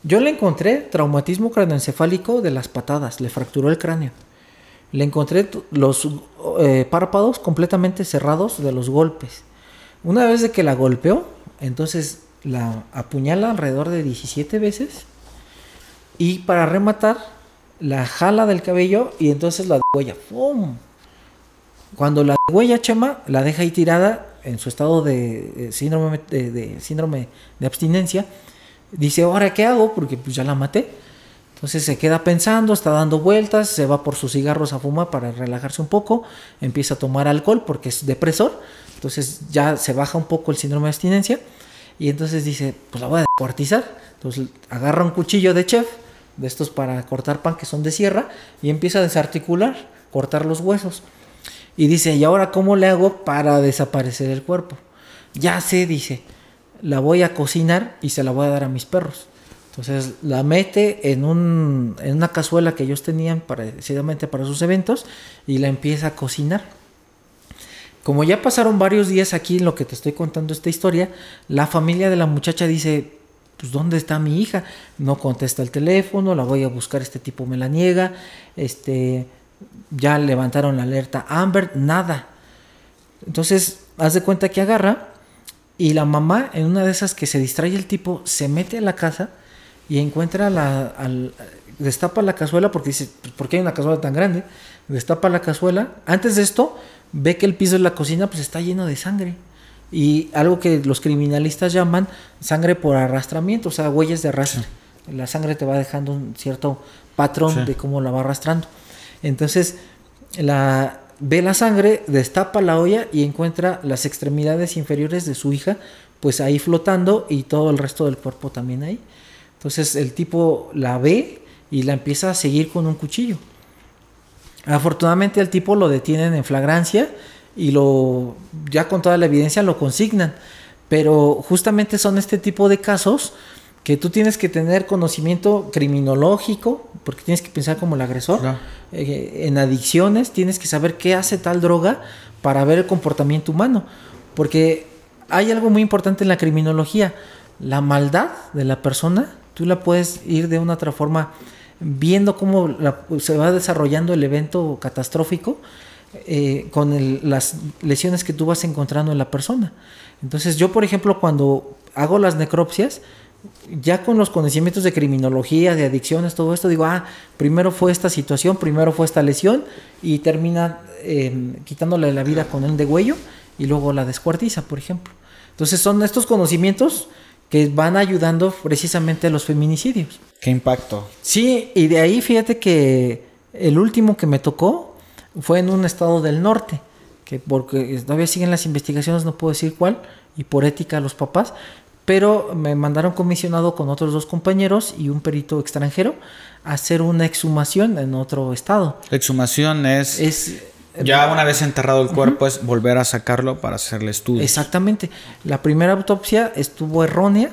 Yo le encontré traumatismo craneoencefálico de las patadas, le fracturó el cráneo. Le encontré los eh, párpados completamente cerrados de los golpes. Una vez de que la golpeó, entonces la apuñala alrededor de 17 veces. Y para rematar, la jala del cabello y entonces la huella. ¡Pum! Cuando la huella Chema la deja ahí tirada en su estado de, de, síndrome de abstinencia, dice, ahora qué hago, porque pues ya la maté. Entonces se queda pensando, está dando vueltas, se va por sus cigarros a fumar para relajarse un poco, empieza a tomar alcohol porque es depresor, entonces ya se baja un poco el síndrome de abstinencia y entonces dice, pues la voy a descuartizar. Entonces agarra un cuchillo de chef, de estos para cortar pan que son de sierra, y empieza a desarticular, cortar los huesos. Y dice, ¿y ahora cómo le hago para desaparecer el cuerpo? Ya sé, dice, la voy a cocinar y se la voy a dar a mis perros. Entonces la mete en, un, en una cazuela que ellos tenían precisamente para sus eventos y la empieza a cocinar. Como ya pasaron varios días aquí en lo que te estoy contando esta historia, la familia de la muchacha dice, pues ¿dónde está mi hija? No contesta el teléfono, la voy a buscar, este tipo me la niega, este, ya levantaron la alerta Amber, nada. Entonces, haz de cuenta que agarra y la mamá, en una de esas que se distrae el tipo, se mete a la casa y encuentra la, destapa la cazuela porque dice, pues, ¿por qué hay una cazuela tan grande? Destapa la cazuela. Antes de esto, ve que el piso de la cocina pues está lleno de sangre. Y algo que los criminalistas llaman sangre por arrastramiento, o sea, huellas de arrastre. La sangre te va dejando un cierto patrón de cómo la va arrastrando. Entonces, la, ve la sangre, destapa la olla y encuentra las extremidades inferiores de su hija, pues ahí flotando y todo el resto del cuerpo también ahí. Entonces el tipo la ve y la empieza a seguir con un cuchillo. Afortunadamente el tipo lo detienen en flagrancia y lo ya con toda la evidencia lo consignan. Pero justamente son este tipo de casos que tú tienes que tener conocimiento criminológico, porque tienes que pensar como el agresor, eh, en adicciones, tienes que saber qué hace tal droga para ver el comportamiento humano, porque hay algo muy importante en la criminología, la maldad de la persona, tú la puedes ir de una otra forma viendo cómo se va desarrollando el evento catastrófico eh, con las lesiones que tú vas encontrando en la persona. Entonces yo, por ejemplo, cuando hago las necropsias, ya con los conocimientos de criminología, de adicciones, todo esto, digo, ah, primero fue esta situación, primero fue esta lesión y termina em, quitándole la vida con el degüello y luego la descuartiza, por ejemplo. Entonces son estos conocimientos que van ayudando precisamente a los feminicidios. ¿Qué impacto? Sí, y de ahí fíjate que el último que me tocó fue en un estado del norte, que porque todavía siguen las investigaciones, no puedo decir cuál, y por ética a los papás, pero me mandaron comisionado con otros dos compañeros y un perito extranjero a hacer una exhumación en otro estado. exhumación es, es ya una vez enterrado el cuerpo es volver a sacarlo para hacerle estudios. Exactamente. La primera autopsia estuvo errónea.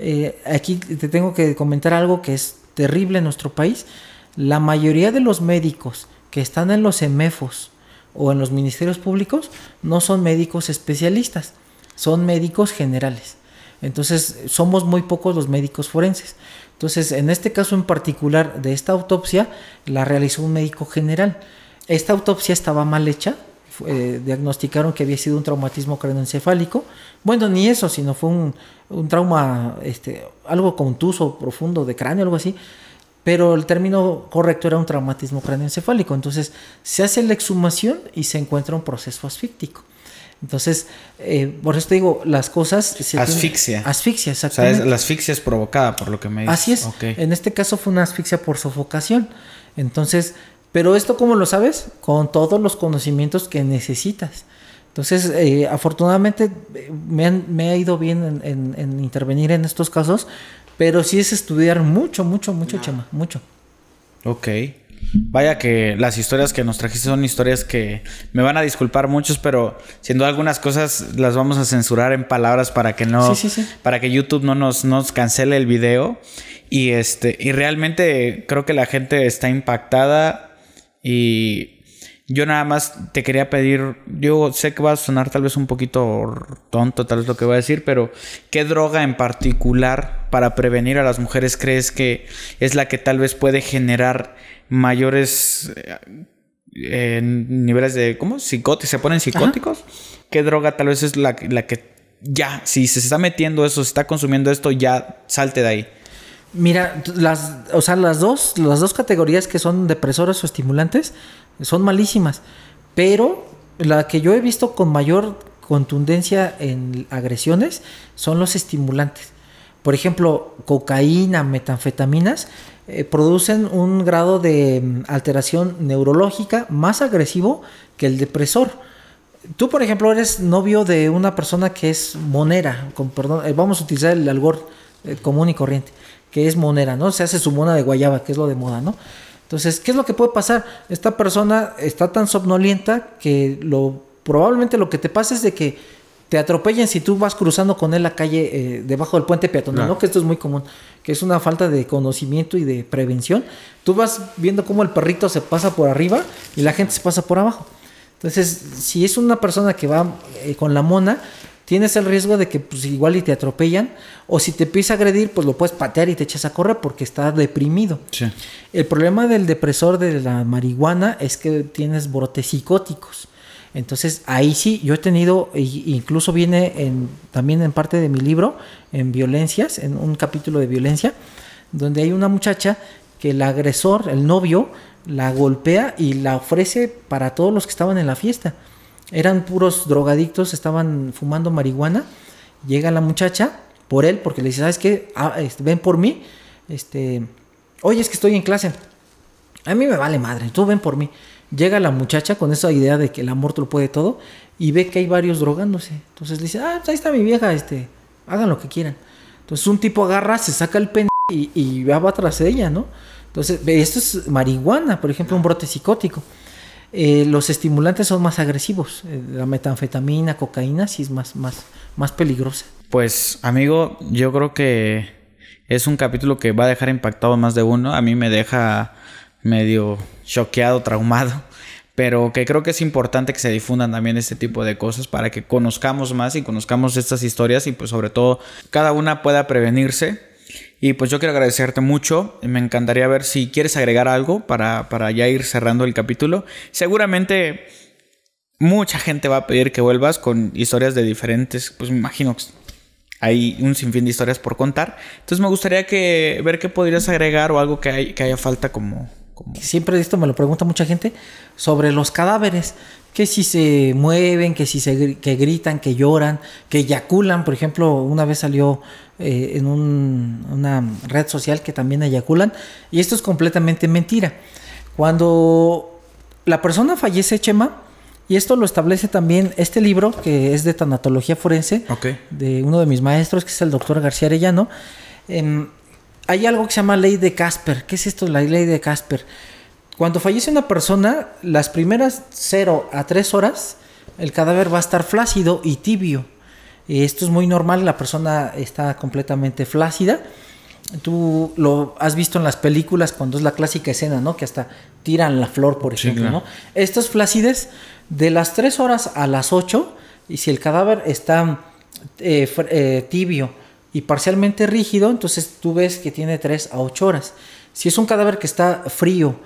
Eh, aquí te tengo que comentar algo que es terrible en nuestro país. La mayoría de los médicos que están en los EMEFOS o en los ministerios públicos no son médicos especialistas, son médicos generales. Entonces, somos muy pocos los médicos forenses. Entonces, en este caso en particular de esta autopsia, la realizó un médico general. Esta autopsia estaba mal hecha, eh, diagnosticaron que había sido un traumatismo craneoencefálico. Bueno, ni eso, sino fue un, trauma, este, algo contuso, profundo de cráneo, algo así. Pero el término correcto era un traumatismo craneoencefálico. Entonces se hace la exhumación y se encuentra un proceso asfíctico. Entonces, eh, por eso te digo, las cosas... asfixia. asfixia, exactamente. O sea, la asfixia es provocada por lo que me dices. Así es. En este caso fue una asfixia por sofocación. Entonces, pero esto, ¿cómo lo sabes? Con todos los conocimientos que necesitas. Entonces, eh, afortunadamente me, me, ha ido bien en, intervenir en estos casos, pero sí es estudiar mucho, mucho, mucho, Chema, mucho. Ok. Vaya que las historias que nos trajiste son historias que me van a disculpar muchos, pero siendo algunas cosas las vamos a censurar en palabras para que no, para que YouTube no nos, nos cancele el video. Y este, y realmente creo que la gente está impactada y yo nada más te quería pedir, yo sé que va a sonar tal vez un poquito tonto, tal vez lo que voy a decir, pero ¿qué droga en particular para prevenir a las mujeres crees que es la que tal vez puede generar mayores eh, niveles de, ¿cómo? Psicóticos, se ponen psicóticos. ¿Qué droga tal vez es la, la que ya, si se está metiendo eso, se está consumiendo esto, ya salte de ahí? Mira, las, o sea, las dos, las dos categorías que son depresores o estimulantes son malísimas. Pero la que yo he visto con mayor contundencia en agresiones son los estimulantes. Por ejemplo, cocaína, metanfetaminas eh, producen un grado de mm, alteración neurológica más agresivo que el depresor. Tú, por ejemplo, eres novio de una persona que es monera, con, perdón, eh, vamos a utilizar el algor eh, común y corriente, que es monera, ¿no? Se hace su mona de guayaba, que es lo de moda, ¿no? Entonces, ¿qué es lo que puede pasar? Esta persona está tan somnolienta que lo probablemente lo que te pasa es de que te atropellen si tú vas cruzando con él la calle eh, debajo del puente peatonal, ¿no? Que esto es muy común, que es una falta de conocimiento y de prevención. Tú vas viendo cómo el perrito se pasa por arriba y la gente se pasa por abajo. Entonces, si es una persona que va eh, con la mona, tienes el riesgo de que pues, igual y te atropellan, o si te empieza a agredir, pues lo puedes patear y te echas a correr porque está deprimido. El problema del depresor de la marihuana es que tienes brotes psicóticos. Entonces ahí sí, yo he tenido, incluso viene en, también en parte de mi libro, en violencias, en un capítulo de violencia, donde hay una muchacha que el agresor, el novio, la golpea y la ofrece para todos los que estaban en la fiesta. Eran puros drogadictos, estaban fumando marihuana. Llega la muchacha por él, porque le dice, ¿sabes qué? Ah, este, ven por mí. Este, oye, es que estoy en clase. A mí me vale madre, tú ven por mí. Llega la muchacha con esa idea de que el amor te lo puede todo y ve que hay varios drogándose. Entonces le dice, ah, pues ahí está mi vieja, este, hagan lo que quieran. Entonces un tipo agarra, se saca el pen y, y va tras ella, ¿no? Entonces, esto es marihuana, por ejemplo, un brote psicótico. Eh, los estimulantes son más agresivos. Eh, la metanfetamina, cocaína, sí es más, más, más peligrosa. Pues, amigo, yo creo que es un capítulo que va a dejar impactado más de uno. A mí me deja medio choqueado, traumado, pero que creo que es importante que se difundan también este tipo de cosas para que conozcamos más y conozcamos estas historias y pues sobre todo cada una pueda prevenirse. Y pues yo quiero agradecerte mucho, me encantaría ver si quieres agregar algo para, para ya ir cerrando el capítulo. Seguramente mucha gente va a pedir que vuelvas con historias de diferentes, pues me imagino que hay un sinfín de historias por contar. Entonces me gustaría que ver qué podrías agregar o algo que, hay, que haya falta como, Siempre esto me lo pregunta mucha gente sobre los cadáveres, que si se mueven, que si se que gritan, que lloran, que eyaculan. Por ejemplo, una vez salió eh, en una red social que también eyaculan y esto es completamente mentira. Cuando la persona fallece, Chema, y esto lo establece también este libro que es de tanatología forense de uno de mis maestros, que es el doctor García Arellano. Em, hay algo que se llama ley de Casper. ¿Qué es esto, la ley de Casper? Cuando fallece una persona, las primeras 0 a 3 horas, el cadáver va a estar flácido y tibio. Esto es muy normal, la persona está completamente flácida. Tú lo has visto en las películas cuando es la clásica escena, ¿no? Que hasta tiran la flor, por ejemplo, ¿no? Estas flacidez de las 3 horas a las 8, y si el cadáver está eh, eh, tibio, y parcialmente rígido, entonces tú ves que tiene 3 a 8 horas. Si es un cadáver que está frío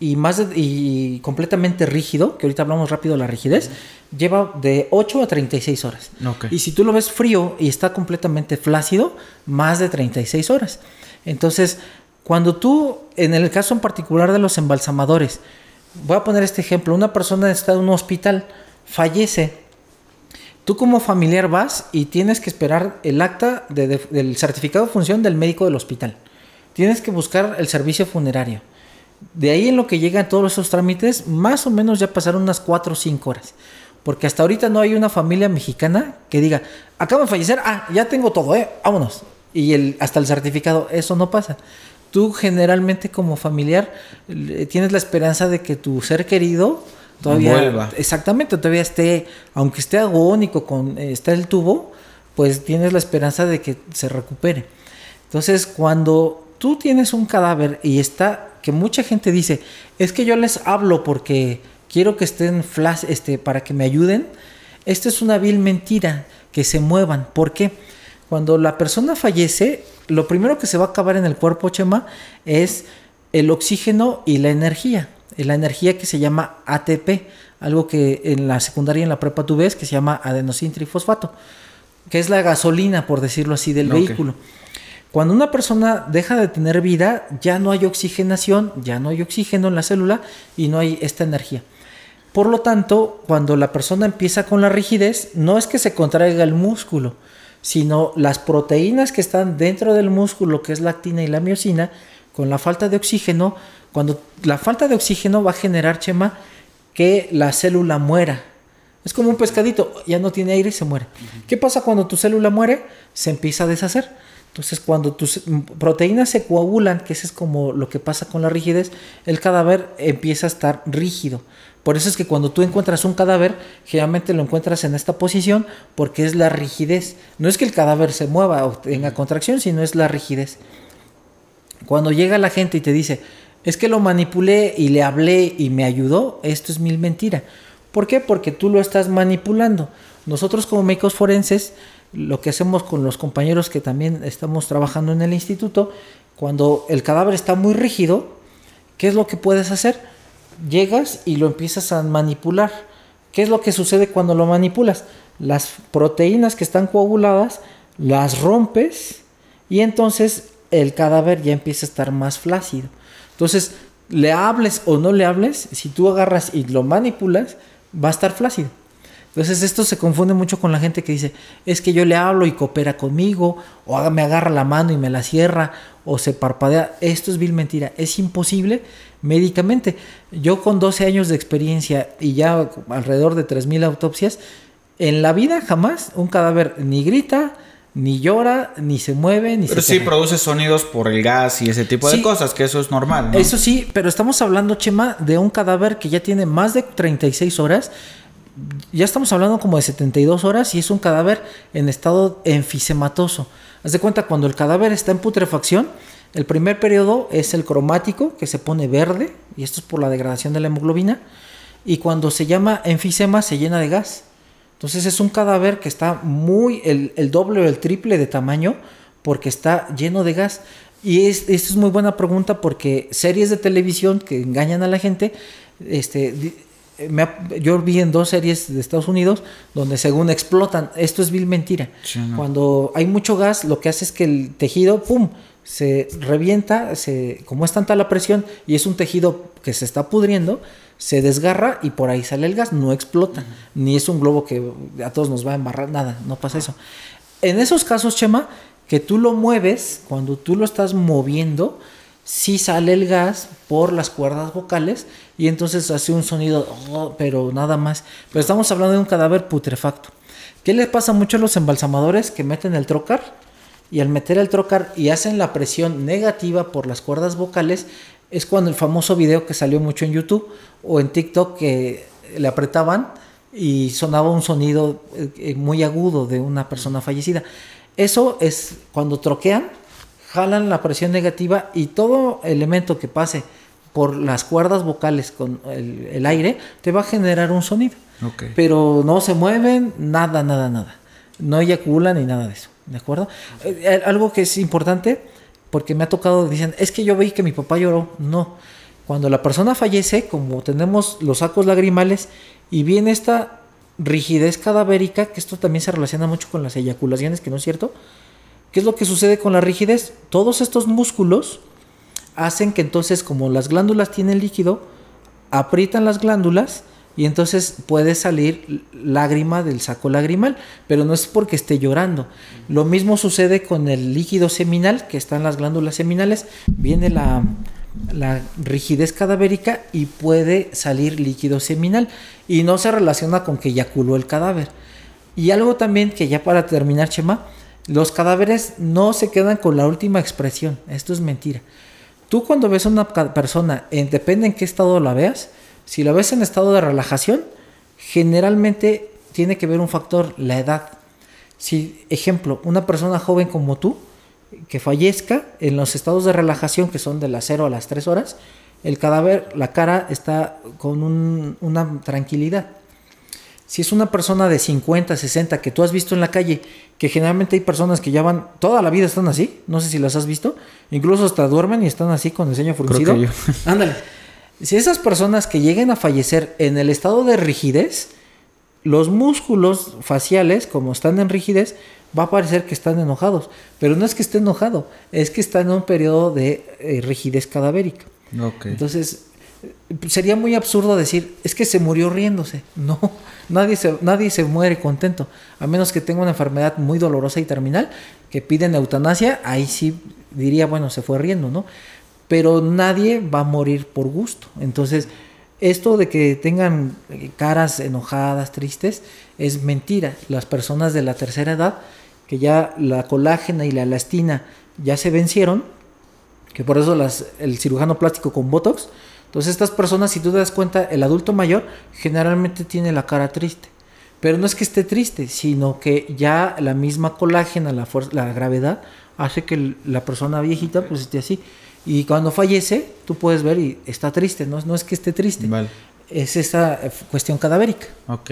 y más y completamente rígido, que ahorita hablamos rápido de la rigidez, lleva de 8 a 36 horas. Y si tú lo ves frío y está completamente flácido, más de 36 horas. Entonces, cuando tú, en el caso en particular de los embalsamadores, voy a poner este ejemplo, una persona está en un hospital, fallece, Tú como familiar vas y tienes que esperar el acta del certificado de función del médico del hospital. Tienes que buscar el servicio funerario. De ahí en lo que llegan todos esos trámites, más o menos ya pasaron unas 4 o 5 horas. Porque hasta ahorita no hay una familia mexicana que diga, acabo de fallecer, ah, ya tengo todo, eh, vámonos. Y el, hasta el certificado, eso no pasa. Tú generalmente como familiar tienes la esperanza de que tu ser querido todavía exactamente todavía esté aunque esté agónico con está el tubo pues tienes la esperanza de que se recupere. Entonces cuando tú tienes un cadáver y está que mucha gente dice es que yo les hablo porque quiero que estén flash este para que me ayuden esto es una vil mentira que se muevan. ¿por qué? cuando la persona fallece lo primero que se va a acabar en el cuerpo Chema es el oxígeno y la energía la energía que se llama ATP, algo que en la secundaria y en la prepa tú ves que se llama adenosín trifosfato, que es la gasolina, por decirlo así, del vehículo. Cuando una persona deja de tener vida, ya no hay oxigenación, ya no hay oxígeno en la célula y no hay esta energía. Por lo tanto, cuando la persona empieza con la rigidez, no es que se contraiga el músculo, sino las proteínas que están dentro del músculo, que es la actina y la miocina, con la falta de oxígeno, cuando la falta de oxígeno va a generar, Chema, que la célula muera. Es como un pescadito, ya no tiene aire y se muere. ¿Qué pasa cuando tu célula muere? Se empieza a deshacer. Entonces, cuando tus proteínas se coagulan, que eso es como lo que pasa con la rigidez, el cadáver empieza a estar rígido. Por eso es que cuando tú encuentras un cadáver, generalmente lo encuentras en esta posición porque es la rigidez. No es que el cadáver se mueva o tenga contracción, sino es la rigidez. Cuando llega la gente y te dice, es que lo manipulé y le hablé y me ayudó, esto es mil mentira. ¿Por qué? Porque tú lo estás manipulando. Nosotros como médicos forenses, lo que hacemos con los compañeros que también estamos trabajando en el instituto, cuando el cadáver está muy rígido, ¿qué es lo que puedes hacer? Llegas y lo empiezas a manipular. ¿Qué es lo que sucede cuando lo manipulas? Las proteínas que están coaguladas las rompes y entonces el cadáver ya empieza a estar más flácido. Entonces, le hables o no le hables, si tú agarras y lo manipulas, va a estar flácido. Entonces esto se confunde mucho con la gente que dice, es que yo le hablo y coopera conmigo, o me agarra la mano y me la cierra, o se parpadea. Esto es vil mentira, es imposible médicamente. Yo con 12 años de experiencia y ya alrededor de 3.000 autopsias, en la vida jamás un cadáver ni grita, ni llora, ni se mueve, ni pero sí produce sonidos por el gas y ese tipo de cosas, que eso es normal. Eso sí, pero estamos hablando, Chema, de un cadáver que ya tiene más de 36 horas. Ya estamos hablando como de 72 horas y es un cadáver en estado enfisematoso. Haz de cuenta, cuando el cadáver está en putrefacción, el primer periodo es el cromático, que se pone verde, y esto es por la degradación de la hemoglobina. Y cuando se llama enfisema, se llena de gas. Entonces es un cadáver que está muy, el, doble o el triple de tamaño porque está lleno de gas. Y es, esto es muy buena pregunta porque series de televisión que engañan a la gente, este, yo vi en dos series de Estados Unidos donde según explotan, esto es vil mentira. Cuando hay mucho gas, lo que hace es que el tejido, ¡pum!, se revienta, se, como es tanta la presión y es un tejido que se está pudriendo, se desgarra y por ahí sale el gas, no explota, ni es un globo que a todos nos va a embarrar, nada, no pasa eso. En esos casos, Chema, que tú lo mueves, cuando tú lo estás moviendo, sí sale el gas por las cuerdas vocales y entonces hace un sonido, oh, pero nada más. Pero estamos hablando de un cadáver putrefacto. ¿Qué les pasa mucho a los embalsamadores que meten el trocar? Y al meter el trocar y hacen la presión negativa por las cuerdas vocales, es cuando el famoso video que salió mucho en YouTube o en TikTok que le apretaban y sonaba un sonido eh, muy agudo de una persona fallecida. Eso es cuando troquean, jalan la presión negativa y todo elemento que pase por las cuerdas vocales con el, aire te va a generar un sonido. Pero no se mueven, nada, nada, nada. No eyaculan ni nada de eso. ¿De acuerdo? Eh, algo que es importante porque me ha tocado, dicen, es que yo veí que mi papá lloró. No. Cuando la persona fallece, como tenemos los sacos lagrimales y viene esta rigidez cadavérica, que esto también se relaciona mucho con las eyaculaciones, que no es cierto. ¿Qué es lo que sucede con la rigidez? Todos estos músculos hacen que entonces, como las glándulas tienen líquido, aprietan las glándulas y entonces puede salir lágrima del saco lagrimal, pero no es porque esté llorando. Lo mismo sucede con el líquido seminal, que está en las glándulas seminales, viene la, rigidez cadavérica y puede salir líquido seminal y no se relaciona con que eyaculó el cadáver. Y algo también que ya para terminar, Chema, los cadáveres no se quedan con la última expresión, esto es mentira. Tú cuando ves a una persona, depende en qué estado la veas, si la ves en estado de relajación, generalmente tiene que ver un factor, la edad. Si, ejemplo, una persona joven como tú, que fallezca en los estados de relajación que son de las 0 a las 3 horas, el cadáver, la cara está con una tranquilidad. Si es una persona de 50, 60 que tú has visto en la calle, que generalmente hay personas que ya van, toda la vida están así, no sé si las has visto, incluso hasta duermen y están así con el ceño fruncido. Ándale Si esas personas que lleguen a fallecer en el estado de rigidez, los músculos faciales, como están en rigidez, va a parecer que están enojados. Pero no es que esté enojado, es que está en un periodo de eh, rigidez cadavérica. Entonces, sería muy absurdo decir, es que se murió riéndose. No, nadie se, nadie se muere contento. A menos que tenga una enfermedad muy dolorosa y terminal, que piden eutanasia, ahí sí diría, bueno, se fue riendo, ¿no? Pero nadie va a morir por gusto. Entonces, esto de que tengan caras enojadas, tristes, es mentira. Las personas de la tercera edad, que ya la colágena y la elastina ya se vencieron, que por eso las, el cirujano plástico con Botox, entonces estas personas, si tú te das cuenta, el adulto mayor generalmente tiene la cara triste. Pero no es que esté triste, sino que ya la misma colágena, la, la gravedad, hace que la persona viejita pues esté así. Y cuando fallece, tú puedes ver y está triste, no, no es que esté triste. Es esa eh, cuestión cadavérica. Ok.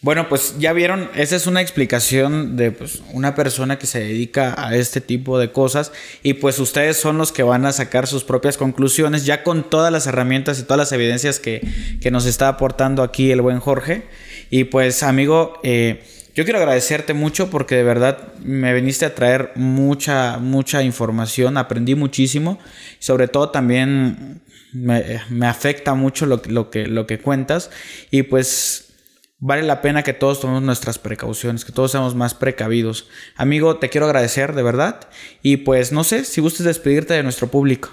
Bueno, pues ya vieron, esa es una explicación de pues, una persona que se dedica a este tipo de cosas y pues ustedes son los que van a sacar sus propias conclusiones ya con todas las herramientas y todas las evidencias que, que nos está aportando aquí el buen Jorge. Y pues amigo, eh, yo quiero agradecerte mucho porque de verdad me viniste a traer mucha, mucha información, aprendí muchísimo, sobre todo también me, afecta mucho lo, que, lo que cuentas y pues vale la pena que todos tomemos nuestras precauciones, que todos seamos más precavidos. Amigo, te quiero agradecer de verdad y pues no sé si gustes despedirte de nuestro público.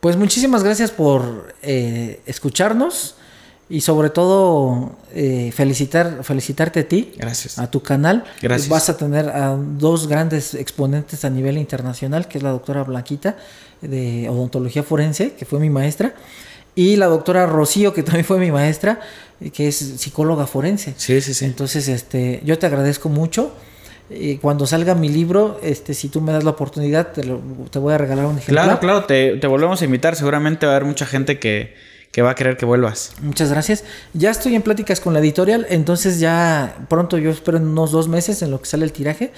Pues muchísimas gracias por eh, escucharnos y sobre todo eh, felicitar, felicitarte a ti, Gracias. a tu canal. Gracias. Vas a tener a dos grandes exponentes a nivel internacional, que es la doctora Blanquita de odontología forense, que fue mi maestra, y la doctora Rocío, que también fue mi maestra, que es psicóloga forense. Sí, sí, sí. Entonces, este, yo te agradezco mucho. Y cuando salga mi libro, este, si tú me das la oportunidad, te, te voy a regalar un ejemplar. Claro, claro, te, te volvemos a invitar. Seguramente va a haber mucha gente que, que va a querer que vuelvas. Muchas gracias. Ya estoy en pláticas con la editorial, entonces ya pronto, yo espero en unos dos meses en lo que sale el tiraje,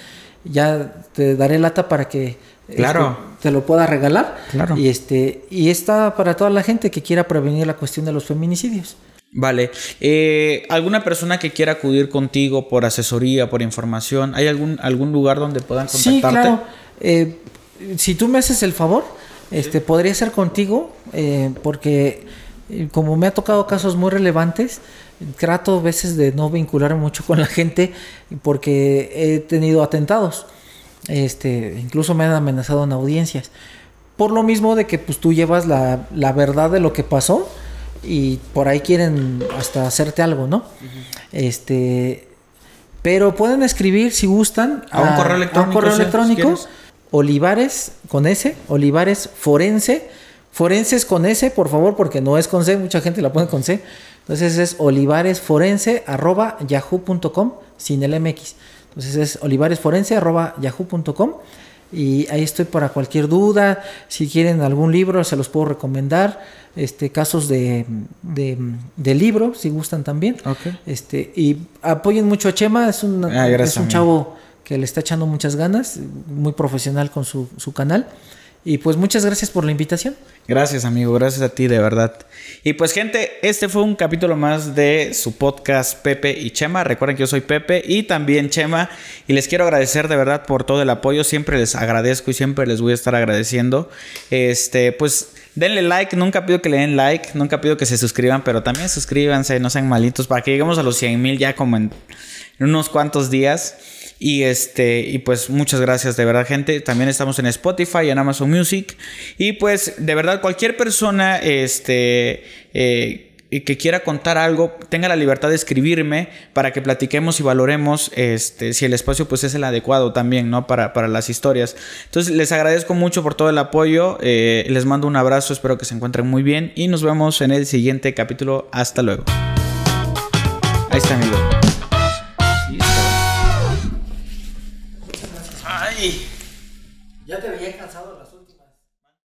ya te daré lata para que claro. Este, te lo pueda regalar. Claro. Y este y está para toda la gente que quiera prevenir la cuestión de los feminicidios. Vale. Eh, ¿Alguna persona que quiera acudir contigo por asesoría, por información? ¿Hay algún, algún lugar donde puedan contactarte? Sí, claro. Eh, si tú me haces el favor, este, podría ser contigo, eh, porque como me ha tocado casos muy relevantes, trato a veces de no vincular mucho con la gente porque he tenido atentados. Este, incluso me han amenazado en audiencias. Por lo mismo de que pues tú llevas la, la verdad de lo que pasó y por ahí quieren hasta hacerte algo, ¿no? Este, pero pueden escribir si gustan a, un correo electrónico, un correo electrónico Olivares con S, Olivares Forense Forenses con S, por favor, porque no es con C, mucha gente la pone con C. Entonces es olivaresforense.yahoo.com sin el MX. Entonces es olivaresforense.yahoo.com y ahí estoy para cualquier duda. Si quieren algún libro, se los puedo recomendar. Este, casos de, de, libro, si gustan también. Este, y apoyen mucho a Chema, es un, ah, es un chavo que le está echando muchas ganas, muy profesional con su, su canal. Y pues muchas gracias por la invitación. Gracias, amigo. Gracias a ti, de verdad. Y pues, gente, este fue un capítulo más de su podcast Pepe y Chema. Recuerden que yo soy Pepe y también Chema. Y les quiero agradecer de verdad por todo el apoyo. Siempre les agradezco y siempre les voy a estar agradeciendo. Este, pues. Denle like, nunca pido que le den like, nunca pido que se suscriban, pero también suscríbanse, no sean malitos, para que lleguemos a los 100 mil ya como en unos cuantos días. Y este, y pues muchas gracias de verdad, gente. También estamos en Spotify, en Amazon Music. Y pues, de verdad, cualquier persona, este, eh, que quiera contar algo, tenga la libertad de escribirme para que platiquemos y valoremos este, si el espacio pues es el adecuado también, ¿no? Para, para las historias. Entonces les agradezco mucho por todo el apoyo, eh, les mando un abrazo, espero que se encuentren muy bien y nos vemos en el siguiente capítulo. Hasta luego. Ahí está, amigo.